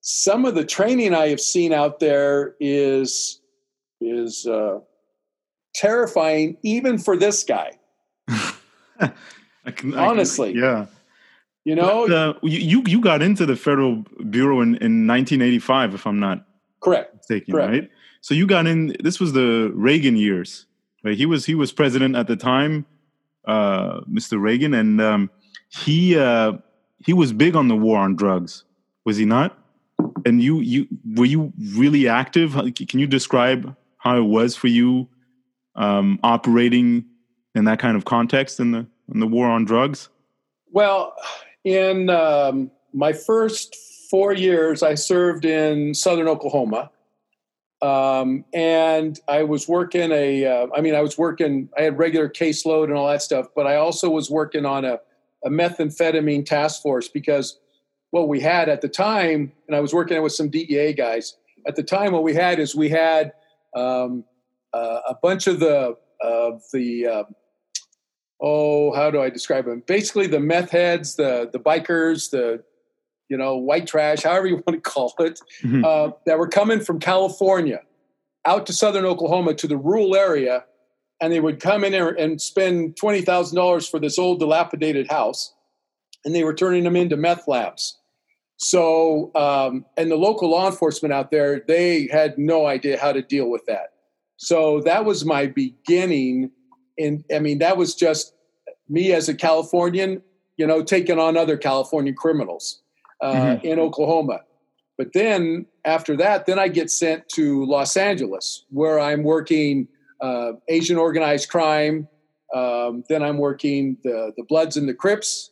some of the training i have seen out there is is uh, terrifying even for this guy I can, I can- honestly. yeah. You know? But, uh, you you you got into the federal bureau in, in 1985 if i'm not correct. mistaken Correct. right? So you got in this was the reagan years right? He was he was president at the time uh mr reagan and um he uh he was big on the war on drugs was he not? And you you were you really active? Can you describe how it was for you um operating in that kind of context in the in the war on drugs Well, in um, my first four years, I served in southern Oklahoma. Um, and I was working a, uh, I mean, I was working, I had regular caseload and all that stuff, but I also was working on a, a methamphetamine task force because what we had at the time, and I was working with some DEA guys, at the time, what we had is we had um, uh, a bunch of the, of the, uh, oh, how do I describe them? Basically, the meth heads, the the bikers, the you know white trash, however you want to call it, Mhm. uh, that were coming from California out to southern Oklahoma to the rural area, and they would come in there and spend twenty thousand dollars for this old dilapidated house, and they were turning them into meth labs. So, um, and the local law enforcement out there, they had no idea how to deal with that. So that was my beginning. And I mean, that was just me as a Californian, you know, taking on other California criminals uh, Mhm. in Oklahoma. But then after that, then I get sent to Los Angeles, where I'm working uh, Asian organized crime. Um, then I'm working the the Bloods and the Crips.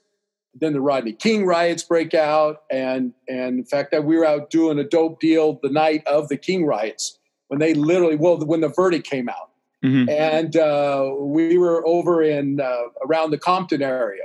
Then the Rodney King riots break out, and and in fact, that we were out doing a dope deal the night of the King riots when they literally well when the verdict came out, mm-hmm. and uh, we were over in uh, around the Compton area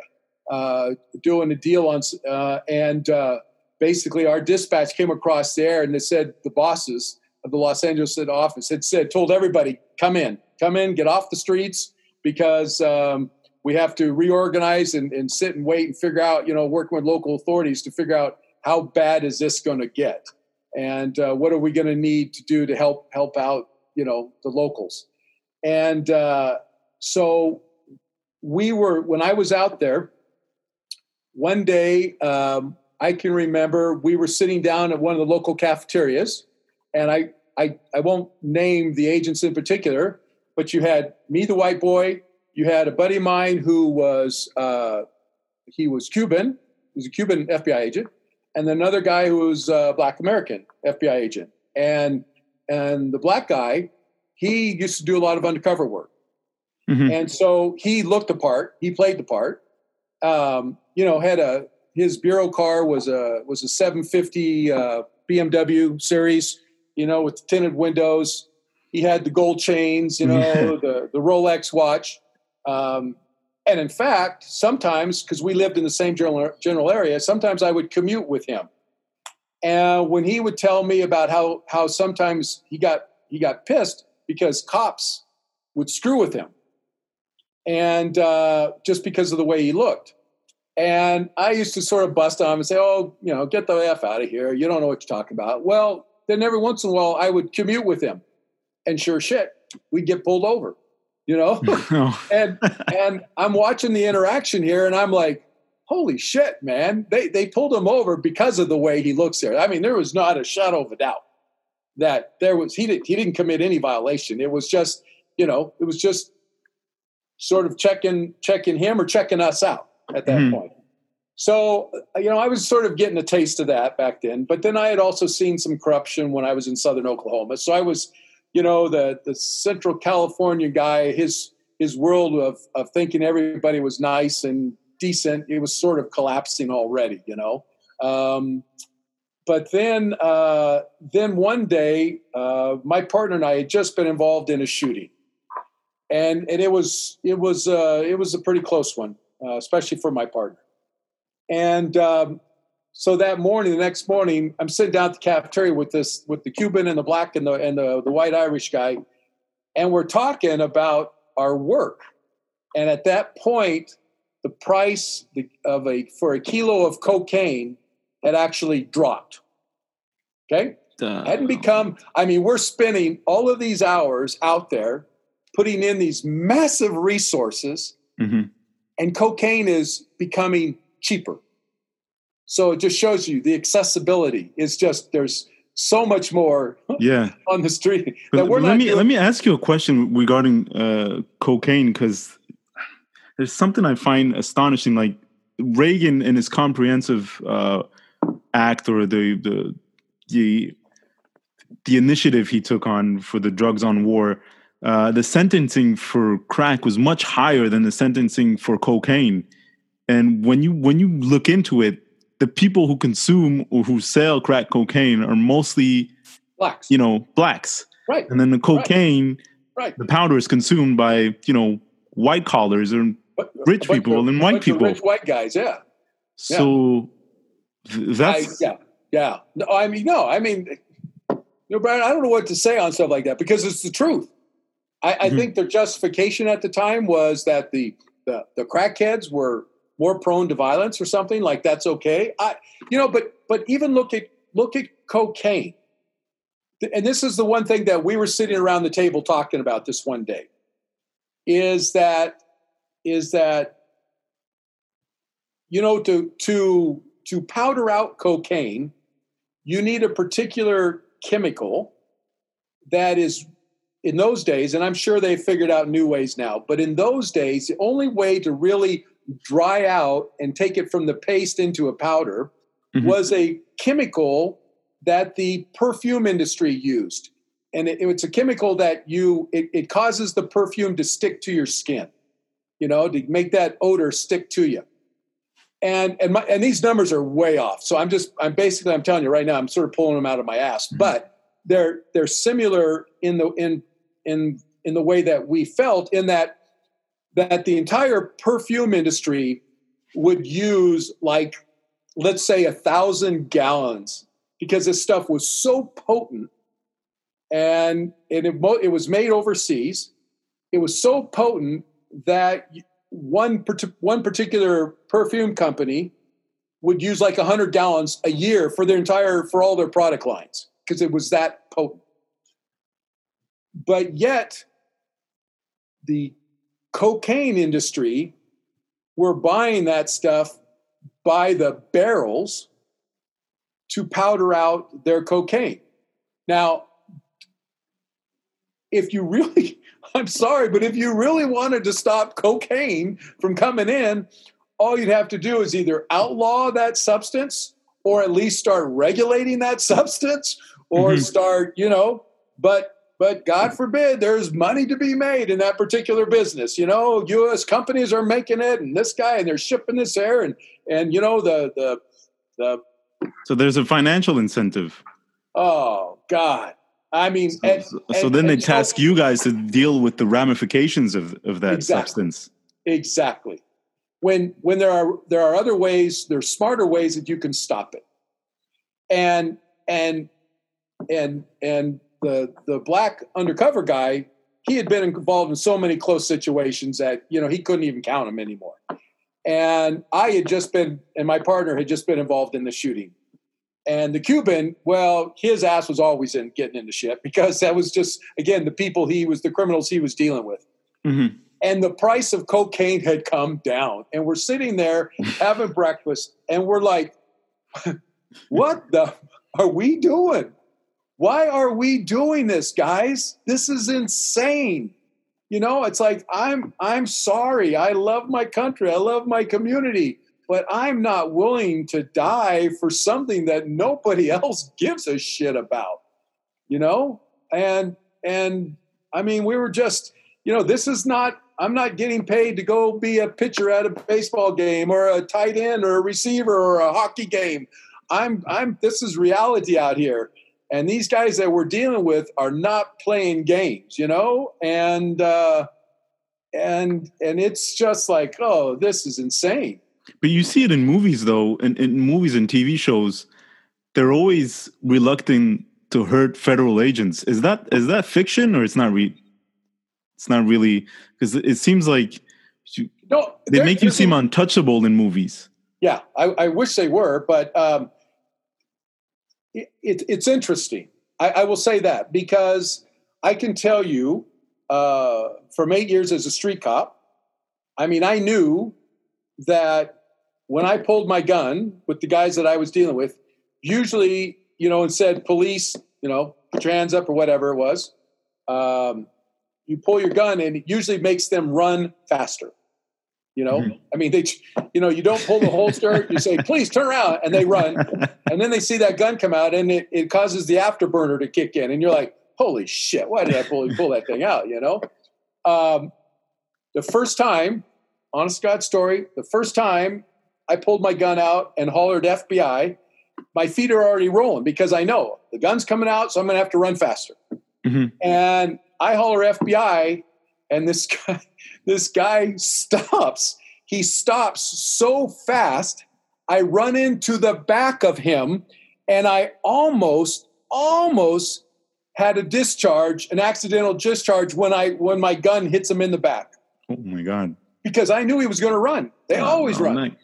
uh, doing a deal on uh, and uh, basically our dispatch came across there and they said the bosses of the Los Angeles office had said told everybody come in come in get off the streets because um, we have to reorganize and, and, sit and wait and figure out you know working with local authorities to figure out how bad is this going to get and uh, what are we going to need to do to help help out you know the locals and uh, so we were when i was out there one day um, I can remember we were sitting down at one of the local cafeterias, and I, I, I won't name the agents in particular, but you had me, the white boy. You had a buddy of mine who was uh, he was Cuban. He was a Cuban FBI agent, and then another guy who was a Black American FBI agent. And and the black guy, he used to do a lot of undercover work, mm-hmm. and so he looked the part. He played the part. Um, you know, had a his bureau car was a was a 750 uh, BMW series, you know, with tinted windows. He had the gold chains, you know, the the Rolex watch. Um, and in fact, sometimes because we lived in the same general general area, sometimes I would commute with him. And when he would tell me about how how sometimes he got he got pissed because cops would screw with him, and uh, just because of the way he looked. And I used to sort of bust on him and say, oh, you know, get the F out of here. You don't know what you're talking about. Well, then every once in a while I would commute with him. And sure shit, we'd get pulled over, you know? and and I'm watching the interaction here and I'm like, holy shit, man. They they pulled him over because of the way he looks there. I mean, there was not a shadow of a doubt that there was he didn't he didn't commit any violation. It was just, you know, it was just sort of checking checking him or checking us out at that mm-hmm. point. So, uh, you know, I was sort of getting a taste of that back then. But then I had also seen some corruption when I was in southern Oklahoma. So I was, you know, the the Central California guy. His his world of of thinking everybody was nice and decent. It was sort of collapsing already, you know. Um, but then, uh, then one day, uh, my partner and I had just been involved in a shooting, and and it was it was uh, it was a pretty close one uh, especially for my partner. And um, so that morning, the next morning, I'm sitting down at the cafeteria with this with the Cuban and the black and the and the, the white Irish guy, and we're talking about our work. And at that point, the price of a for a kilo of cocaine had actually dropped. Okay, uh, hadn't become. I mean, we're spending all of these hours out there, putting in these massive resources. Mm-hmm and cocaine is becoming cheaper. So it just shows you the accessibility is just there's so much more yeah on the street that we're let me doing. let me ask you a question regarding uh, cocaine because there's something I find astonishing. Like Reagan in his comprehensive uh, act or the the the the initiative he took on for the drugs on war uh, the sentencing for crack was much higher than the sentencing for cocaine. And when you when you look into it, the people who consume or who sell crack cocaine are mostly blacks. You know, blacks. Right. And then the cocaine, right. the powder is consumed by you know white collars and rich people and white people. Rich white guys, yeah. So. That's I, yeah, yeah. No, I mean, no, I mean, you know, Brian, I don't know what to say on stuff like that because it's the truth. I, I mm-hmm. think their justification at the time was that the, the the crackheads were more prone to violence or something like that's okay. I you know, but but even look at look at cocaine. And this is the one thing that we were sitting around the table talking about this one day is that is that you know to to to powder out cocaine you need a particular chemical that is in those days, and I'm sure they figured out new ways now, but in those days, the only way to really dry out and take it from the paste into a powder mm-hmm. was a chemical that the perfume industry used. and it, it's a chemical that you it, it causes the perfume to stick to your skin, you know, to make that odor stick to you. And and my, and these numbers are way off. So I'm just I'm basically I'm telling you right now I'm sort of pulling them out of my ass, mm-hmm. but they're they're similar in the in in in the way that we felt in that that the entire perfume industry would use like let's say a thousand gallons because this stuff was so potent and it, it was made overseas. It was so potent that one, one particular perfume company would use like 100 gallons a year for their entire for all their product lines because it was that potent. But yet the cocaine industry were buying that stuff by the barrels to powder out their cocaine. Now if you really, I'm sorry, but if you really wanted to stop cocaine from coming in, all you'd have to do is either outlaw that substance or at least start regulating that substance or mm-hmm. start, you know, but but God forbid there's money to be made in that particular business. You know, US companies are making it and this guy and they're shipping this air and and you know the the the So there's a financial incentive. Oh God. I mean, so, and, so, so then they task so, you guys to deal with the ramifications of, of that exactly, substance. Exactly. When when there are there are other ways, there's smarter ways that you can stop it. And and and and the the black undercover guy, he had been involved in so many close situations that you know he couldn't even count them anymore. And I had just been, and my partner had just been involved in the shooting and the Cuban, well, his ass was always in getting into shit because that was just again the people he was the criminals he was dealing with. Mm-hmm. And the price of cocaine had come down, and we're sitting there having breakfast, and we're like, "What the are we doing? Why are we doing this, guys? This is insane." You know, it's like I'm I'm sorry. I love my country. I love my community but I'm not willing to die for something that nobody else gives a shit about, you know? And, and I mean, we were just, you know, this is not, I'm not getting paid to go be a pitcher at a baseball game or a tight end or a receiver or a hockey game. I'm, I'm, this is reality out here. And these guys that we're dealing with are not playing games, you know? And, uh, and, and it's just like, oh, this is insane but you see it in movies, though, in, in movies and TV shows, they're always reluctant to hurt federal agents. Is that is that fiction or it's not re- It's not really because it seems like you, no, they make you seem untouchable in movies. Yeah, I, I wish they were, but um, it, it, it's interesting. I, I, will say that because I can tell you uh, from eight years as a street cop, I mean, I knew that when I pulled my gun with the guys that I was dealing with, usually, you know, and said, police, you know, hands up or whatever it was, um, you pull your gun and it usually makes them run faster. You know, mm-hmm. I mean, they, you know, you don't pull the holster, you say, please turn around, and they run. and then they see that gun come out and it, it causes the afterburner to kick in. And you're like, holy shit, why did I pull, pull that thing out? You know? Um, the first time, honest God story, the first time I pulled my gun out and hollered FBI. My feet are already rolling because I know the gun's coming out, so I'm going to have to run faster. Mm-hmm. And I holler FBI, and this guy, this guy stops. He stops so fast. I run into the back of him, and I almost, almost had a discharge, an accidental discharge when I when my gun hits him in the back. Oh my god! Because I knew he was going to run. They oh, always run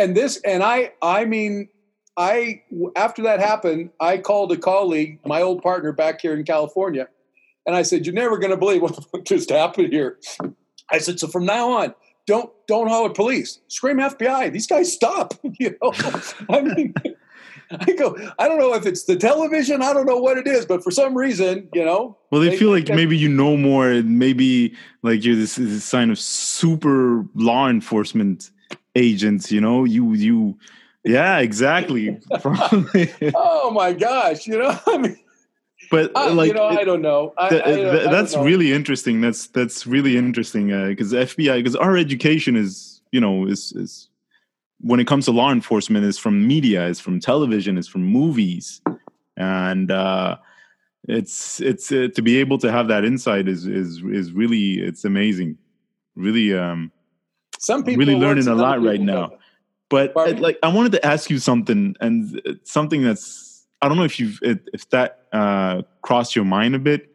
and this and i i mean i after that happened i called a colleague my old partner back here in california and i said you're never going to believe what just happened here. I said so from now on don't don't holler police. Scream fbi these guys stop. You know? I mean I go, I don't know if it's the television, I don't know what it is, but for some reason, you know. Well, they, they feel like maybe you know more, and maybe like you're this, this sign of super law enforcement agents you know you you yeah exactly oh my gosh you know i mean but Uh, like you know, I don't know. I, Th- I don't- th- I don't that's know. really interesting. That's that's really interesting because FBI because our education is you know is is when it comes to law enforcement is from media, is from television, is from movies, and uh, it's it's uh, to be able to have that insight is is is really it's amazing, really. Um, Some people really learning a lot right now. but Pardon? uh, like I wanted to ask you something, and uh, something that's I don't know if you've if that uh, crossed your mind a bit,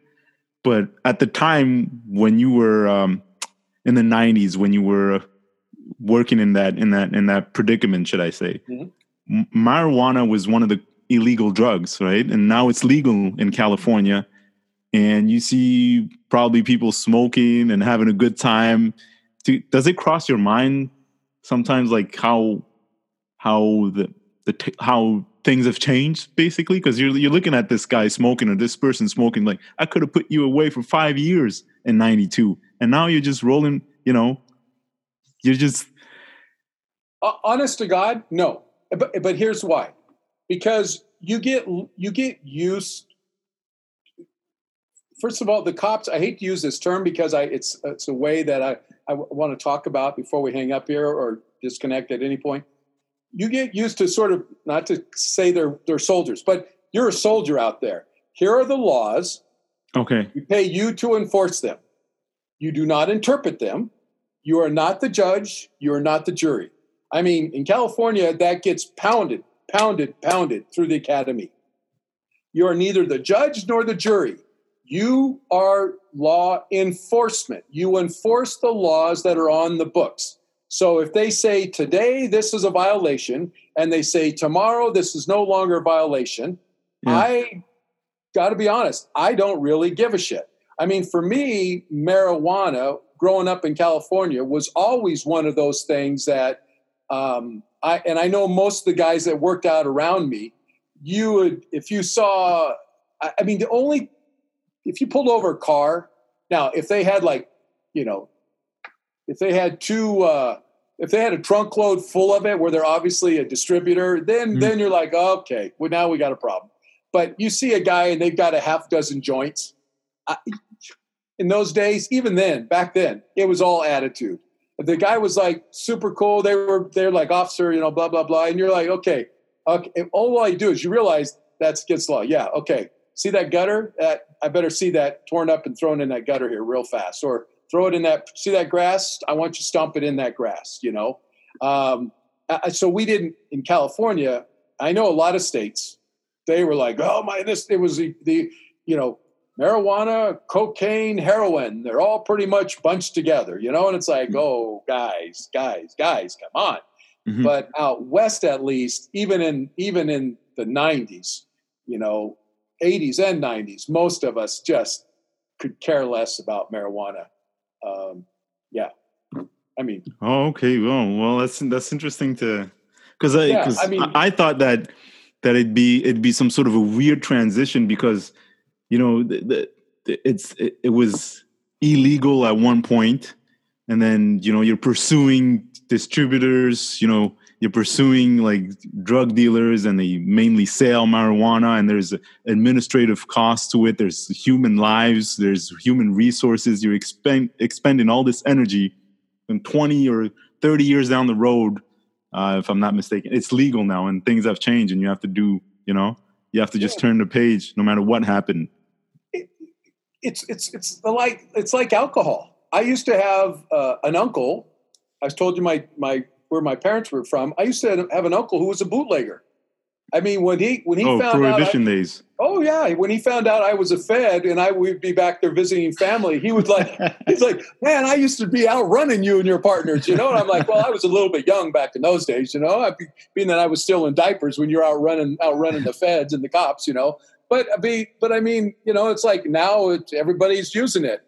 but at the time when you were um, in the '90s, when you were working in that in that in that predicament, should I say, Mhm. m- marijuana was one of the illegal drugs, right? And now it's legal in California, and you see probably people smoking and having a good time. Do, does it cross your mind sometimes, like how how the the t- how things have changed, basically? Because you're you're looking at this guy smoking or this person smoking, like I could have put you away for five years in '92, and now you're just rolling. You know, you're just Uh, honest to God, no. But but here's why: because you get you get used. First of all, the cops. I hate to use this term because I it's it's a way that I I want to talk about before we hang up here or disconnect at any point. You get used to sort of not to say they're they're soldiers, but you're a soldier out there. Here are the laws. okay. We pay you to enforce them. You do not interpret them. You are not the judge. You are not the jury. I mean, in California, that gets pounded, pounded, pounded through the academy. You are neither the judge nor the jury. You are law enforcement. You enforce the laws that are on the books. So if they say today this is a violation and they say tomorrow this is no longer a violation, Yeah. I got to be honest, I don't really give a shit. I mean, for me, marijuana growing up in California was always one of those things that um, I and I know most of the guys that worked out around me. You would, if you saw, I, I mean, the only if you pulled over a car now, if they had like, you know, if they had two, uh, if they had a trunk load full of it, where they're obviously a distributor, then Mhm. then you're like, okay, well now we got a problem. But you see a guy and they've got a half dozen joints. I, in those days, even then, back then, it was all attitude. The guy was like super cool. They were they're like officer, you know, blah blah blah, and you're like, okay, okay. And all I do is you realize that's against law. Yeah, okay. See that gutter? That I better see that torn up and thrown in that gutter here real fast, or throw it in that. See that grass? I want you to stomp it in that grass. You know. Um, I- so we didn't in California. I know a lot of states. They were like, oh my, this it was the, the you know marijuana, cocaine, heroin. They're all pretty much bunched together, you know. And it's like, oh, guys, guys, guys, come on. Mhm. But out west, at least, even in even in the '90s, you know, '80s and '90s, most of us just could care less about marijuana. Um, yeah, I mean, Oh, okay. Well, well, that's that's interesting to because I, Yeah, 'cause I mean- I, I thought that that it'd be it'd be some sort of a weird transition because you know the, the, the- it's it, it was illegal at one point, and then you know you're pursuing distributors. You know you're pursuing like drug dealers, and they mainly sell marijuana, and there's administrative costs to it. There's human lives. There's human resources. You're expend, expending all this energy and 20 or 30 years down the road, uh, if I'm not mistaken, it's legal now and things have changed and you have to do, you know, you have to just turn the page no matter what happened. it's it's it's like it's like alcohol. I used to have uh, an uncle. I told you my my where my parents were from. I used to have an uncle who was a bootlegger. I mean, when he when he oh, found out, I, prohibition days. oh yeah, when he found out I was a Fed and I would be back there visiting family, he was like, he's like, man, I used to be out running you and your partners, you know. And I'm like, well, I was a little bit young back in those days, you know. I being that I was still in diapers when you're out running out running the Feds and the cops, you know. But I mean, but I mean, you know, it's like now it's, everybody's using it,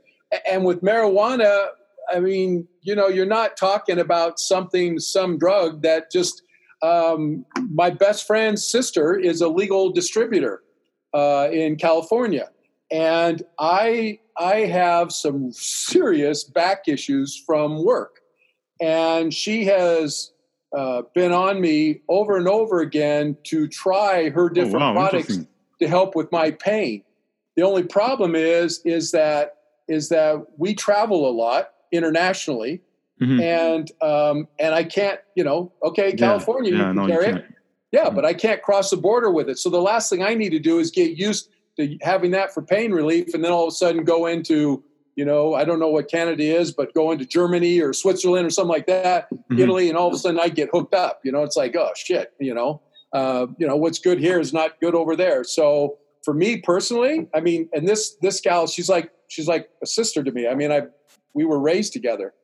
and with marijuana, I mean, you know, you're not talking about something, some drug that just. Um, my best friend's sister is a legal distributor uh, in California, and I I have some serious back issues from work, and she has uh, been on me over and over again to try her Oh, different wow, products to help with my pain. The only problem is is that is that we travel a lot internationally, mm-hmm. and um, and I can't, you know, okay, California, yeah, yeah, you can no, carry you it. Yeah, mm-hmm. but I can't cross the border with it. So the last thing I need to do is get used to having that for pain relief, and then all of a sudden go into you know, I don't know what Canada is, but go into Germany or Switzerland or something like that, mm-hmm. Italy, and all of a sudden I get hooked up. You know, it's like, oh shit, you know, uh, you know, what's good here is not good over there. So for me personally, I mean, and this this gal, she's like she's like a sister to me. I mean, I we were raised together.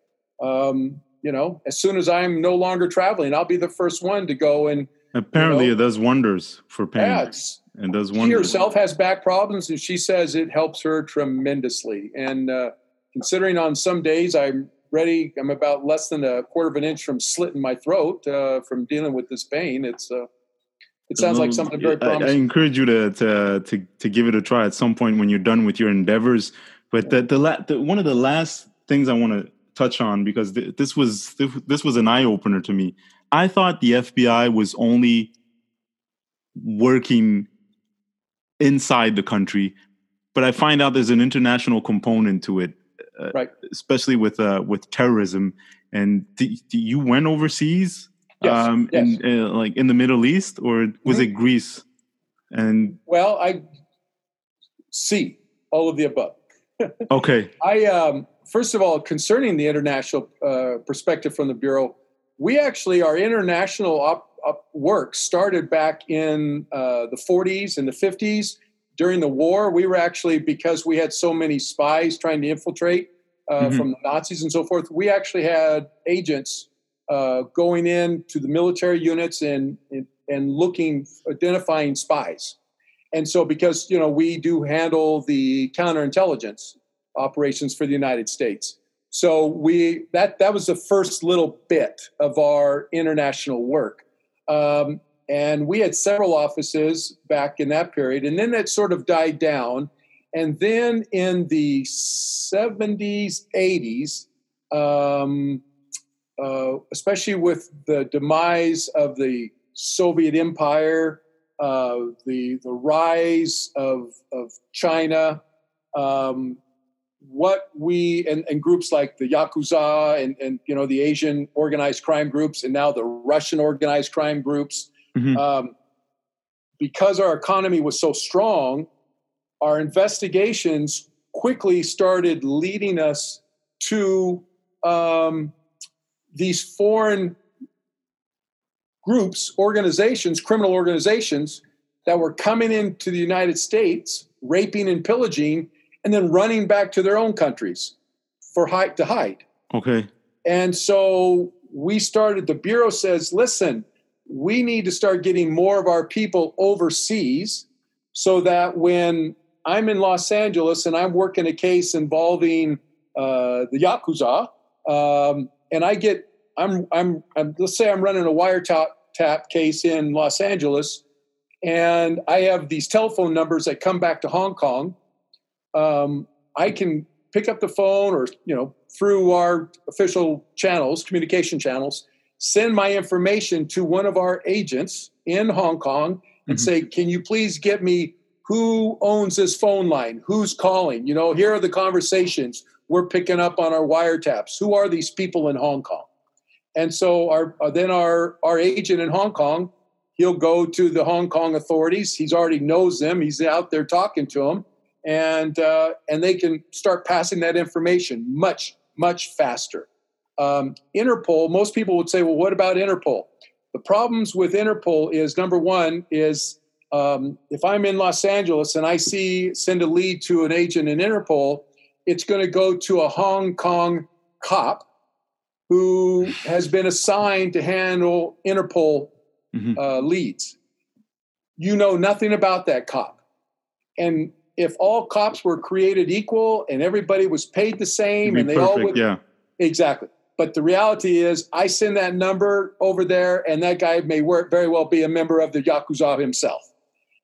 Um, you know, as soon as I'm no longer traveling, I'll be the first one to go and. Apparently, you know, it does wonders for pain. Yeah, and does wonders. She herself has back problems, and she says it helps her tremendously. And uh, considering on some days I'm ready, I'm about less than a quarter of an inch from slitting my throat uh, from dealing with this pain. It's uh, it sounds like something very promising. I, I, encourage you to, to to to give it a try at some point when you're done with your endeavors. But the the, la- the one of the last things I want to touch on because th- this was this was an eye opener to me. I thought the FBI was only working inside the country, but I find out there's an international component to it, uh, right? Especially with uh, with terrorism. And do you went overseas, yes, um, yes. in uh, like in the Middle East, or was mm-hmm. it Greece? And well, I see all of the above. okay. I um, first of all, concerning the international uh, perspective from the bureau, we actually our international op- work started back in uh, the 40s and the 50s. During the war, we were actually, because we had so many spies trying to infiltrate uh, mm-hmm. from the Nazis and so forth, we actually had agents uh, going in to the military units and, and, and looking, identifying spies. And so, because you know we do handle the counterintelligence operations for the United States, so we that that was the first little bit of our international work. Um, and we had several offices back in that period. And then that sort of died down. And then in the 70s, 80s, um, uh, especially with the demise of the Soviet Empire, uh, the the rise of of China, um, what we and, and, groups like the yakuza and, and you know the asian organized crime groups and now the russian organized crime groups mm-hmm. um, because our economy was so strong our investigations quickly started leading us to um, these foreign groups organizations criminal organizations that were coming into the united states raping and pillaging and then running back to their own countries for hide to hide. Okay. And so we started. The bureau says, "Listen, we need to start getting more of our people overseas, so that when I'm in Los Angeles and I'm working a case involving uh, the yakuza, um, and I get, I'm, I'm, I'm, let's say I'm running a wiretap tap case in Los Angeles, and I have these telephone numbers that come back to Hong Kong." Um, I can pick up the phone or you know through our official channels, communication channels, send my information to one of our agents in Hong Kong and mm-hmm. say, "Can you please get me who owns this phone line? Who's calling? You know, here are the conversations we're picking up on our wiretaps. Who are these people in Hong Kong?" And so our uh, then our our agent in Hong Kong, he'll go to the Hong Kong authorities. He's already knows them. He's out there talking to them and uh, and they can start passing that information much much faster. Um, Interpol, most people would say, well, what about Interpol? The problems with Interpol is number one is um, if I'm in Los Angeles and I see send a lead to an agent in Interpol, it's going to go to a Hong Kong cop who has been assigned to handle Interpol mm-hmm. uh, leads. You know nothing about that cop, and if all cops were created equal and everybody was paid the same and they perfect, all would yeah. Exactly. But the reality is i send that number over there and that guy may work, very well be a member of the yakuza himself.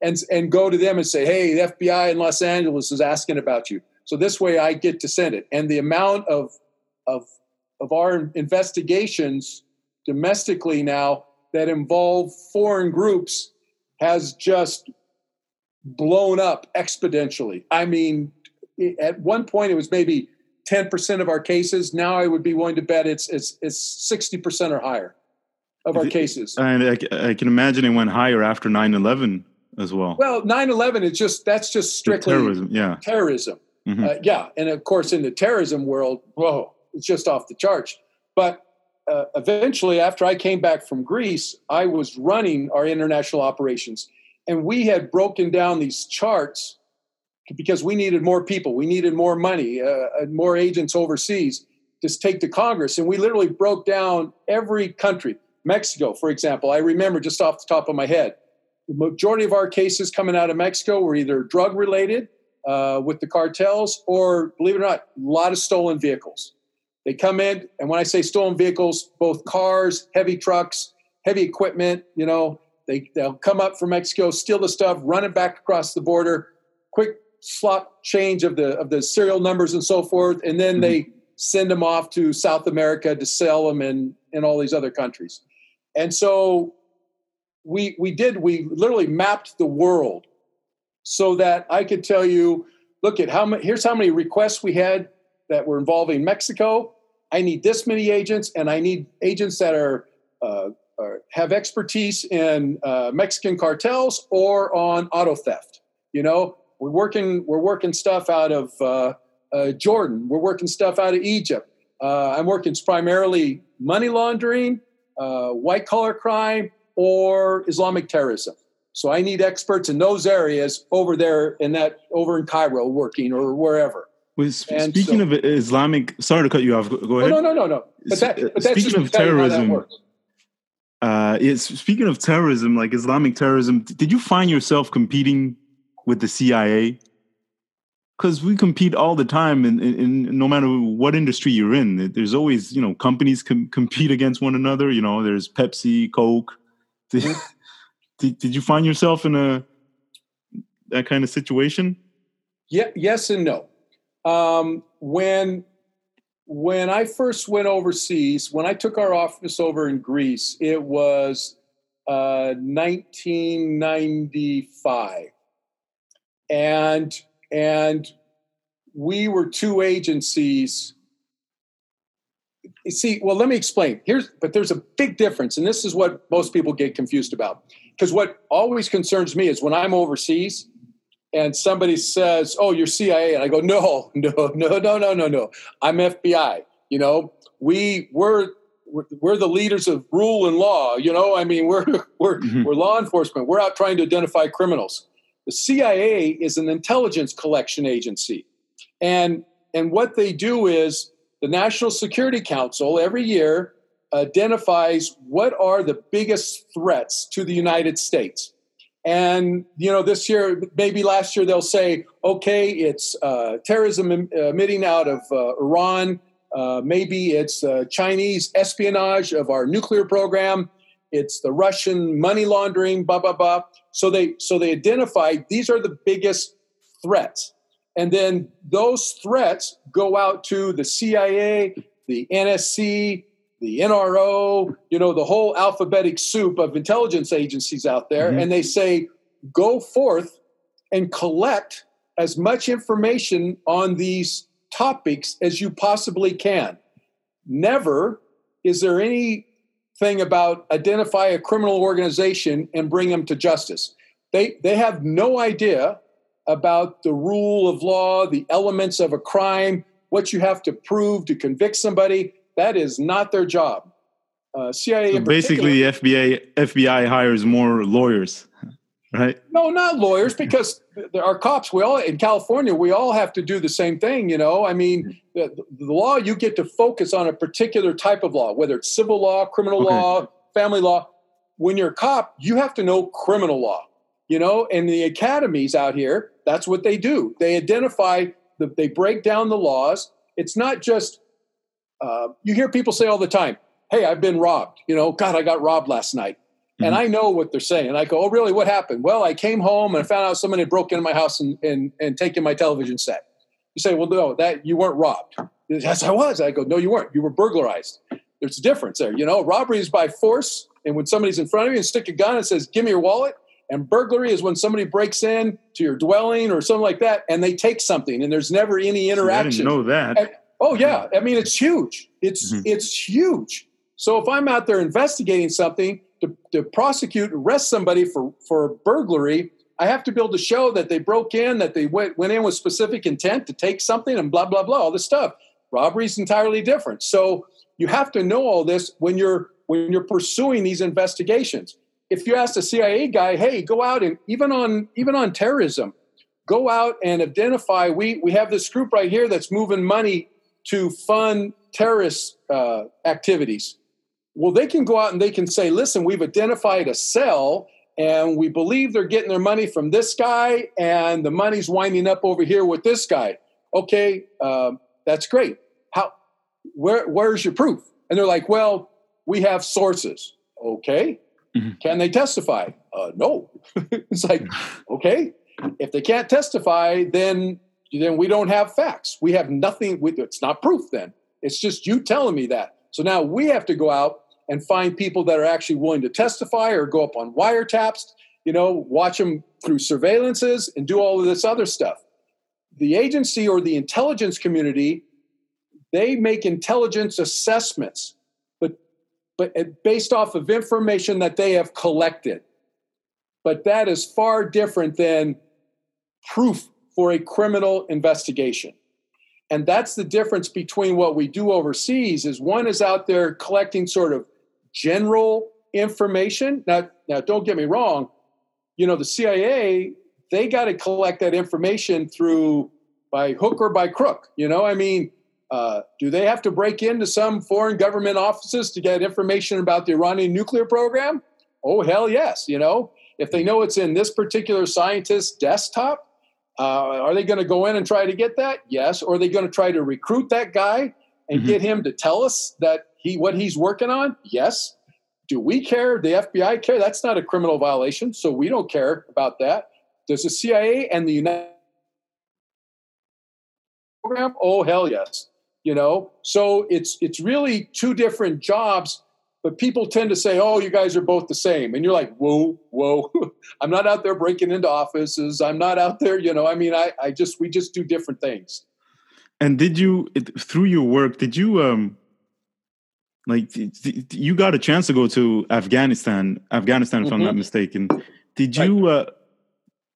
And and go to them and say hey the fbi in los angeles is asking about you. So this way i get to send it. And the amount of of of our investigations domestically now that involve foreign groups has just blown up exponentially. I mean, at one point it was maybe 10% of our cases. Now I would be willing to bet it's it's it's 60% or higher of our cases. And I, I can imagine it went higher after 9/11 as well. Well, 9/11 is just that's just strictly terrorism, yeah. Terrorism. Mm-hmm. Uh, yeah, and of course in the terrorism world, whoa, it's just off the charts. But uh, eventually after I came back from Greece, I was running our international operations and we had broken down these charts because we needed more people, we needed more money, uh, more agents overseas to take to Congress. And we literally broke down every country. Mexico, for example, I remember just off the top of my head, the majority of our cases coming out of Mexico were either drug related uh, with the cartels or, believe it or not, a lot of stolen vehicles. They come in, and when I say stolen vehicles, both cars, heavy trucks, heavy equipment, you know, they, they'll come up from Mexico, steal the stuff, run it back across the border, quick slot change of the of the serial numbers and so forth, and then mm-hmm. they send them off to South America to sell them in in all these other countries. And so we we did we literally mapped the world so that I could tell you, look at how many here's how many requests we had that were involving Mexico. I need this many agents, and I need agents that are, uh, are have expertise in uh, Mexican cartels or on auto theft. You know, we're working we're working stuff out of uh, uh, Jordan. We're working stuff out of Egypt. Uh, I'm working primarily money laundering, uh, white collar crime, or Islamic terrorism. So I need experts in those areas over there in that over in Cairo working or wherever. Well, speaking so, of Islamic, sorry to cut you off. Go, oh, ahead. no, no, no, no. But, that, but speaking of terrorism, uh, it's speaking of terrorism, like Islamic terrorism. Did you find yourself competing with the CIA? Because we compete all the time, in, in, in, no matter what industry you're in. There's always, you know, companies com- compete against one another. You know, there's Pepsi, Coke. Did, did, did you find yourself in a that kind of situation? Yeah, yes and no. Um, when when I first went overseas, when I took our office over in Greece, it was uh, 1995 and and we were two agencies. See well let me explain. Here's but there's a big difference and this is what most people get confused about. Because what always concerns me is when i'm overseas and somebody says oh you're cia and i go no no no no no no no i'm fbi you know we we're we're the leaders of rule and law you know i mean we're we're mm-hmm. we're law enforcement we're out trying to identify criminals the CIA is an intelligence collection agency. And, and what they do is the National Security Council every year identifies what are the biggest threats to the United States. And, you know, this year, maybe last year, they'll say, okay, it's uh, terrorism emitting out of uh, Iran. Uh, maybe it's uh, Chinese espionage of our nuclear program. It's the Russian money laundering, blah, blah, blah. So they so they identify these are the biggest threats. And then those threats go out to the CIA, the NSC, the NRO, you know, the whole alphabetic soup of intelligence agencies out there. Mm-hmm. And they say, go forth and collect as much information on these topics as you possibly can. Never is there any thing about identify a criminal organization and bring them to justice. They, they have no idea about the rule of law, the elements of a crime, what you have to prove to convict somebody. That is not their job. Uh, CIA. So basically, the FBI FBI hires more lawyers right? No, not lawyers, because our cops, we all in California, we all have to do the same thing. You know, I mean, the, the law you get to focus on a particular type of law, whether it's civil law, criminal okay. law, family law. When you're a cop, you have to know criminal law. You know, and the academies out here, that's what they do. They identify, the, they break down the laws. It's not just uh, you hear people say all the time, "Hey, I've been robbed." You know, God, I got robbed last night Mm-hmm. And I know what they're saying. And I go, oh, really? What happened? Well, I came home and I found out someone had broken into my house and, and, and taken my television set. You say, well, no, that you weren't robbed. Yes, I was. I go, no, you weren't. You were burglarized. There's a difference there. You know, robbery is by force. And when somebody's in front of you and stick a gun and says, give me your wallet, And burglary is when somebody breaks in to your dwelling or something like that, and they take something, and there's never any interaction. I didn't know that. And, oh yeah, I mean it's huge. It's mm-hmm. it's huge. So if I'm out there investigating something to, to prosecute, arrest somebody for for burglary, I have to be able to show that they broke in, that they went went in with specific intent to take something, and blah blah blah, all this stuff. Robbery is entirely different. So you have to know all this when you're when you're pursuing these investigations if you ask a CIA guy, hey, go out and even on even on terrorism, go out and identify. We we have this group right here that's moving money to fund terrorist uh, activities. Well, they can go out and they can say, listen, we've identified a cell and we believe they're getting their money from this guy and the money's winding up over here with this guy. Okay, uh, that's great. How? Where? Where's your proof? And they're like, well, we have sources. Okay, Mm-hmm. Can they testify? Uh, no. it's like, okay, if they can't testify, then then we don't have facts. We have nothing. With, it's not proof. Then it's just you telling me that. So now we have to go out and find people that are actually willing to testify or go up on wiretaps. You know, watch them through surveillances and do all of this other stuff. The agency or the intelligence community, they make intelligence assessments but but based off of information that they have collected. But that is far different than proof for a criminal investigation. And that's the difference between what we do overseas is one is out there collecting sort of general information. Now, now don't get me wrong, you know, the CIA, they got to collect that information through by hook or by crook. You know, I mean, uh, do they have to break into some foreign government offices to get information about the Iranian nuclear program? Oh, hell yes. You know, if they know it's in this particular scientist's desktop, uh, are they going to go in and try to get that? Yes. Or are they going to try to recruit that guy and mm-hmm. get him to tell us that he what he's working on? Yes. Do we care? The FBI care? That's not a criminal violation, so we don't care about that. Does the CIA and the United program? Oh hell yes you know so it's it's really two different jobs but people tend to say oh you guys are both the same and you're like whoa whoa i'm not out there breaking into offices i'm not out there you know i mean i i just we just do different things and did you through your work did you um like you got a chance to go to afghanistan afghanistan if mm-hmm. i'm not mm-hmm. mistaken did you right. uh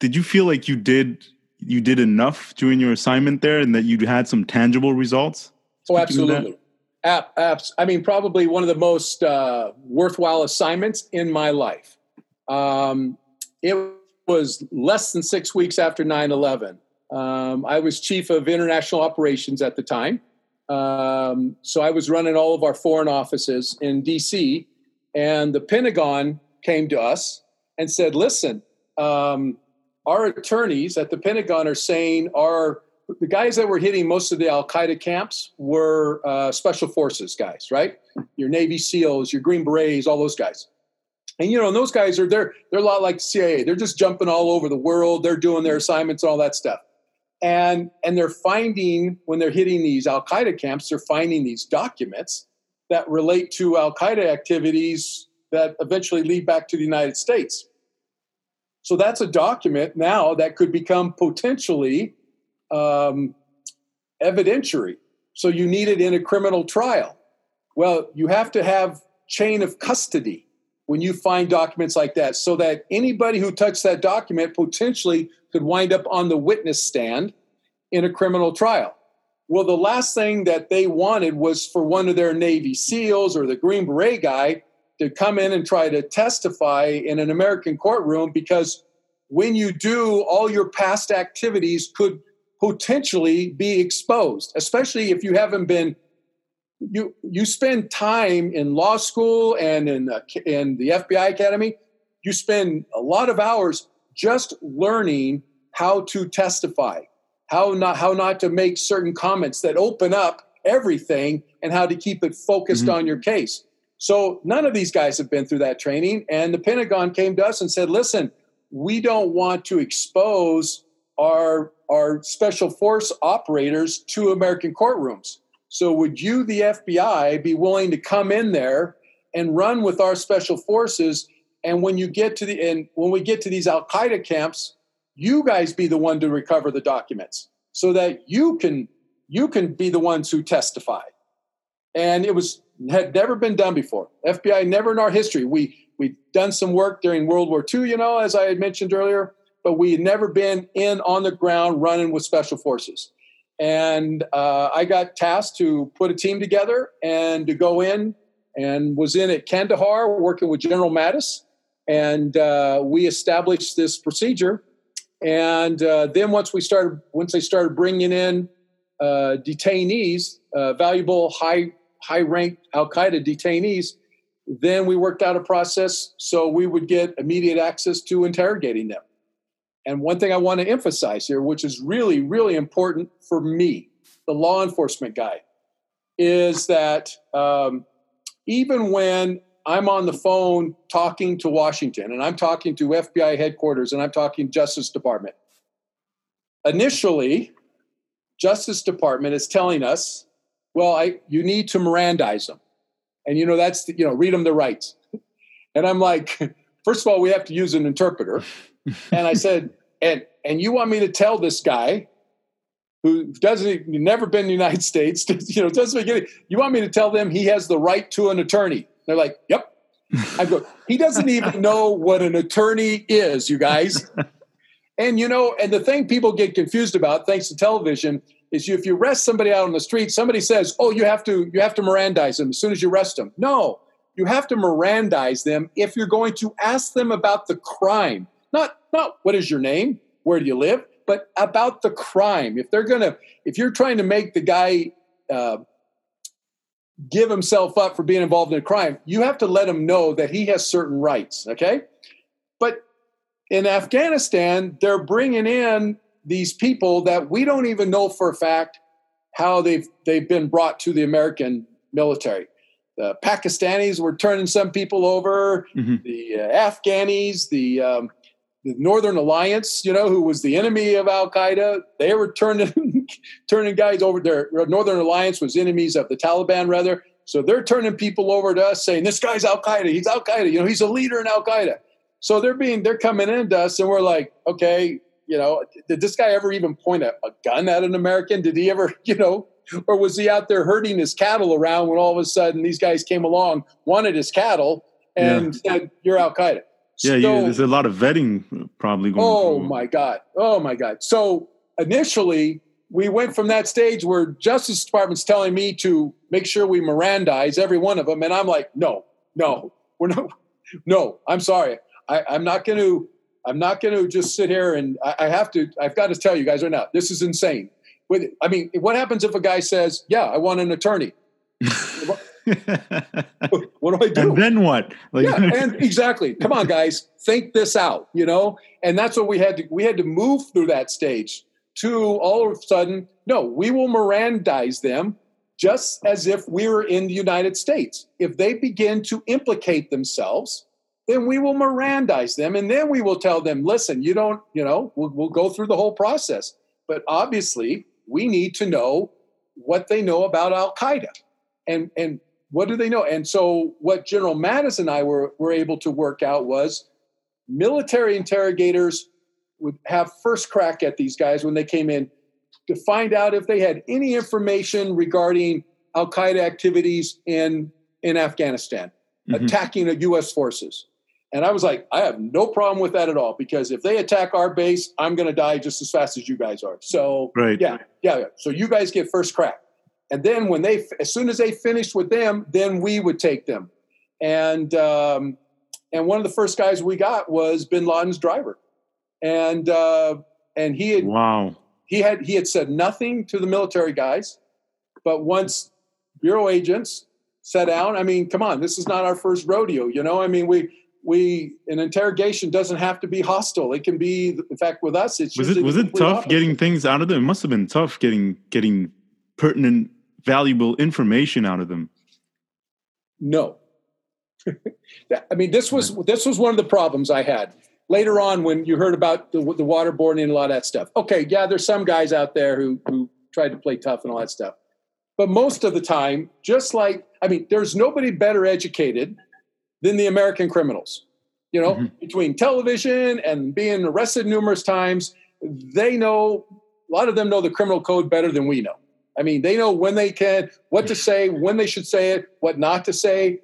did you feel like you did you did enough during your assignment there and that you had some tangible results Oh, absolutely. App, apps. I mean, probably one of the most uh, worthwhile assignments in my life. Um, it was less than six weeks after 9 11. Um, I was chief of international operations at the time. Um, so I was running all of our foreign offices in DC. And the Pentagon came to us and said, listen, um, our attorneys at the Pentagon are saying our the guys that were hitting most of the Al Qaeda camps were uh, special forces guys, right? Your Navy SEALs, your Green Berets, all those guys. And you know, and those guys are they're they're a lot like CIA. They're just jumping all over the world. They're doing their assignments and all that stuff. And and they're finding when they're hitting these Al Qaeda camps, they're finding these documents that relate to Al Qaeda activities that eventually lead back to the United States. So that's a document now that could become potentially um, evidentiary. So you need it in a criminal trial. Well, you have to have chain of custody when you find documents like that so that anybody who touched that document potentially could wind up on the witness stand in a criminal trial. Well, the last thing that they wanted was for one of their Navy SEALs or the Green Beret guy to come in and try to testify in an American courtroom because when you do, all your past activities could potentially be exposed, especially if you haven't been. You you spend time in law school and in uh, in the FBI academy. You spend a lot of hours just learning how to testify, how not how not to make certain comments that open up everything, and how to keep it focused mm-hmm. on your case. So none of these guys have been through that training, and the Pentagon came to us and said, "Listen, we don't want to expose our our special force operators to American courtrooms. So, would you, the FBI, be willing to come in there and run with our special forces and when you get to the and when we get to these Al Qaeda camps, you guys be the one to recover the documents so that you can you can be the ones who testify. And it was had never been done before. FBI never in our history. We we'd done some work during World War II, you know, as I had mentioned earlier, but we had never been in on the ground running with special forces. And uh, I got tasked to put a team together and to go in and was in at Kandahar working with General Mattis. And uh, we established this procedure. And uh, then once we started, once they started bringing in uh, detainees, uh, valuable high high ranked Al Qaeda detainees, then we worked out a process so we would get immediate access to interrogating them. And one thing I want to emphasize here, which is really, really important for me, the law enforcement guy, is that um, even when I'm on the phone talking to Washington and I'm talking to FBI headquarters and I'm talking Justice Department, initially, Justice Department is telling us, well, I, you need to Mirandize them. And, you know, that's, the, you know, read them the rights. And I'm like, first of all, we have to use an interpreter. And I said, and and you want me to tell this guy who doesn't never been in the United States, you know, doesn't get it, you want me to tell them he has the right to an attorney? They're like, yep. I go, he doesn't even know what an attorney is, you guys. and you know, and the thing people get confused about, thanks to television, is you, if you arrest somebody out on the street, somebody says, "Oh, you have to you have to Mirandize them as soon as you arrest them." No, you have to Mirandize them if you're going to ask them about the crime. Not not what is your name, where do you live, but about the crime. If they're gonna, if you're trying to make the guy uh, give himself up for being involved in a crime, you have to let him know that he has certain rights. Okay, but in Afghanistan, they're bringing in these people that we don't even know for a fact how they've they've been brought to the American military. The Pakistanis were turning some people over. Mm-hmm. The uh, Afghanis, the um, the Northern Alliance, you know, who was the enemy of Al Qaeda, they were turning turning guys over there. Northern Alliance was enemies of the Taliban, rather. So they're turning people over to us, saying this guy's Al Qaeda. He's Al Qaeda. You know, he's a leader in Al Qaeda. So they're being they're coming into us, and we're like, okay, you know, did this guy ever even point a, a gun at an American? Did he ever, you know, or was he out there herding his cattle around when all of a sudden these guys came along, wanted his cattle, and yeah. said, "You're Al Qaeda." Yeah, so, yeah, there's a lot of vetting probably going. On. Oh through. my god! Oh my god! So initially, we went from that stage where Justice Department's telling me to make sure we Mirandize every one of them, and I'm like, no, no, we're not. No, I'm sorry. I, I'm not going to. I'm not going to just sit here and I, I have to. I've got to tell you guys right now. This is insane. With, I mean, what happens if a guy says, "Yeah, I want an attorney"? what do I do? And then what? Like, yeah, and exactly. Come on, guys, think this out. You know, and that's what we had to. We had to move through that stage to all of a sudden. No, we will Mirandize them just as if we were in the United States. If they begin to implicate themselves, then we will Mirandize them, and then we will tell them, "Listen, you don't. You know, we'll, we'll go through the whole process." But obviously, we need to know what they know about Al Qaeda and and what do they know? And so, what General Mattis and I were, were able to work out was military interrogators would have first crack at these guys when they came in to find out if they had any information regarding Al Qaeda activities in, in Afghanistan, mm-hmm. attacking the U.S. forces. And I was like, I have no problem with that at all because if they attack our base, I'm going to die just as fast as you guys are. So, right. yeah, yeah. So you guys get first crack. And then when they, as soon as they finished with them, then we would take them. And um, and one of the first guys we got was Bin Laden's driver, and uh, and he had wow he had he had said nothing to the military guys, but once bureau agents sat down, I mean, come on, this is not our first rodeo, you know. I mean, we we an interrogation doesn't have to be hostile. It can be, in fact, with us, it's was it was it tough opposite. getting things out of them? It must have been tough getting getting pertinent valuable information out of them? No. I mean, this was this was one of the problems I had later on when you heard about the, the waterboarding and a lot of that stuff. Okay, yeah, there's some guys out there who who tried to play tough and all that stuff, but most of the time, just like I mean, there's nobody better educated than the American criminals. You know, mm-hmm. between television and being arrested numerous times, they know a lot of them know the criminal code better than we know. I mean, they know when they can, what to say, when they should say it, what not to say.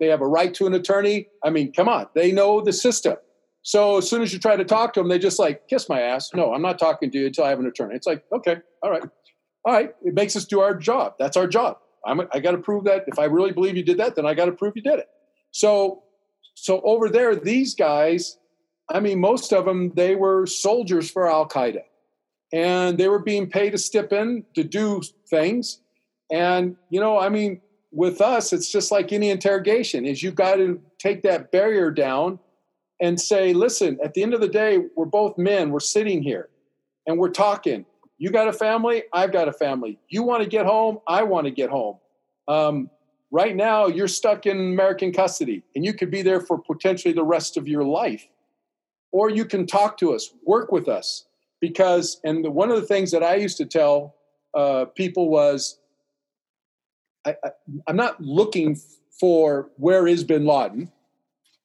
They have a right to an attorney. I mean, come on, they know the system. So as soon as you try to talk to them, they just like kiss my ass. No, I'm not talking to you until I have an attorney. It's like, okay, all right, all right. It makes us do our job. That's our job. I'm, I got to prove that. If I really believe you did that, then I got to prove you did it. So, so over there, these guys, I mean, most of them, they were soldiers for Al Qaeda, and they were being paid to step in to do things. And you know, I mean, with us, it's just like any interrogation: is you've got to take that barrier down and say, listen, at the end of the day, we're both men. We're sitting here and we're talking. You got a family, I've got a family. You want to get home, I want to get home. Um, right now, you're stuck in American custody and you could be there for potentially the rest of your life. Or you can talk to us, work with us. Because, and the, one of the things that I used to tell uh, people was, I, I, I'm not looking for where is bin Laden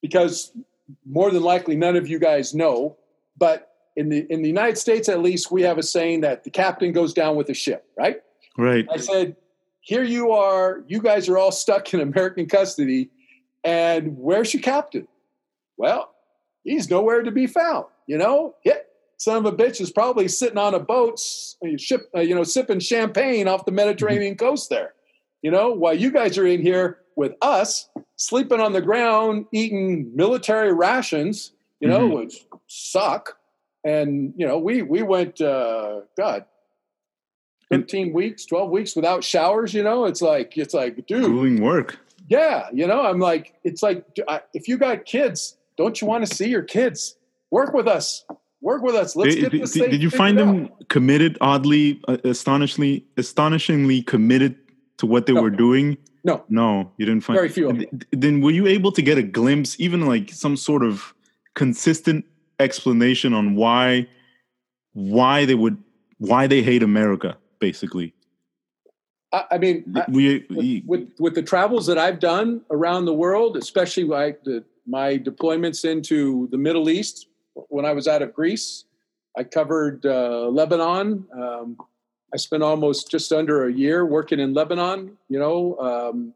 because more than likely none of you guys know, but in the in the United States at least we have a saying that the captain goes down with the ship, right? Right. I said, here you are, you guys are all stuck in American custody, and where's your captain? Well, he's nowhere to be found. You know, yeah, son of a bitch is probably sitting on a boat, ship, uh, you know, sipping champagne off the Mediterranean mm-hmm. coast there. You know, while you guys are in here with us sleeping on the ground, eating military rations, you know, mm-hmm. which suck. And you know, we we went, uh, God, thirteen weeks, twelve weeks without showers. You know, it's like it's like, dude, doing work. Yeah, you know, I'm like, it's like, if you got kids, don't you want to see your kids work with us? Work with us. Let's did, get this did, did you find them out. committed? Oddly, uh, astonishingly, astonishingly committed to what they no. were doing no, no, you didn't find very few. Then were you able to get a glimpse, even like some sort of consistent explanation on why why they would why they hate America, basically? I, I mean, we, with, with, with the travels that I've done around the world, especially like the, my deployments into the Middle East when I was out of Greece, I covered uh, Lebanon. Um, I spent almost just under a year working in Lebanon. You know, um,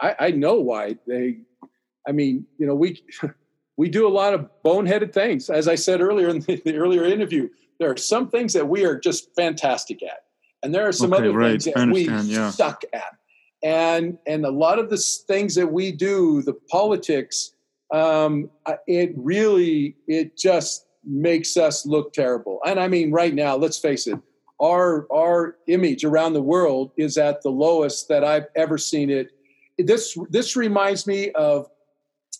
I, I know why they. I mean, you know, we we do a lot of boneheaded things. As I said earlier in the, the earlier interview, there are some things that we are just fantastic at, and there are some okay, other right. things that we yeah. suck at. And and a lot of the things that we do, the politics, um, it really it just makes us look terrible. And I mean, right now, let's face it our our image around the world is at the lowest that I've ever seen it. This this reminds me of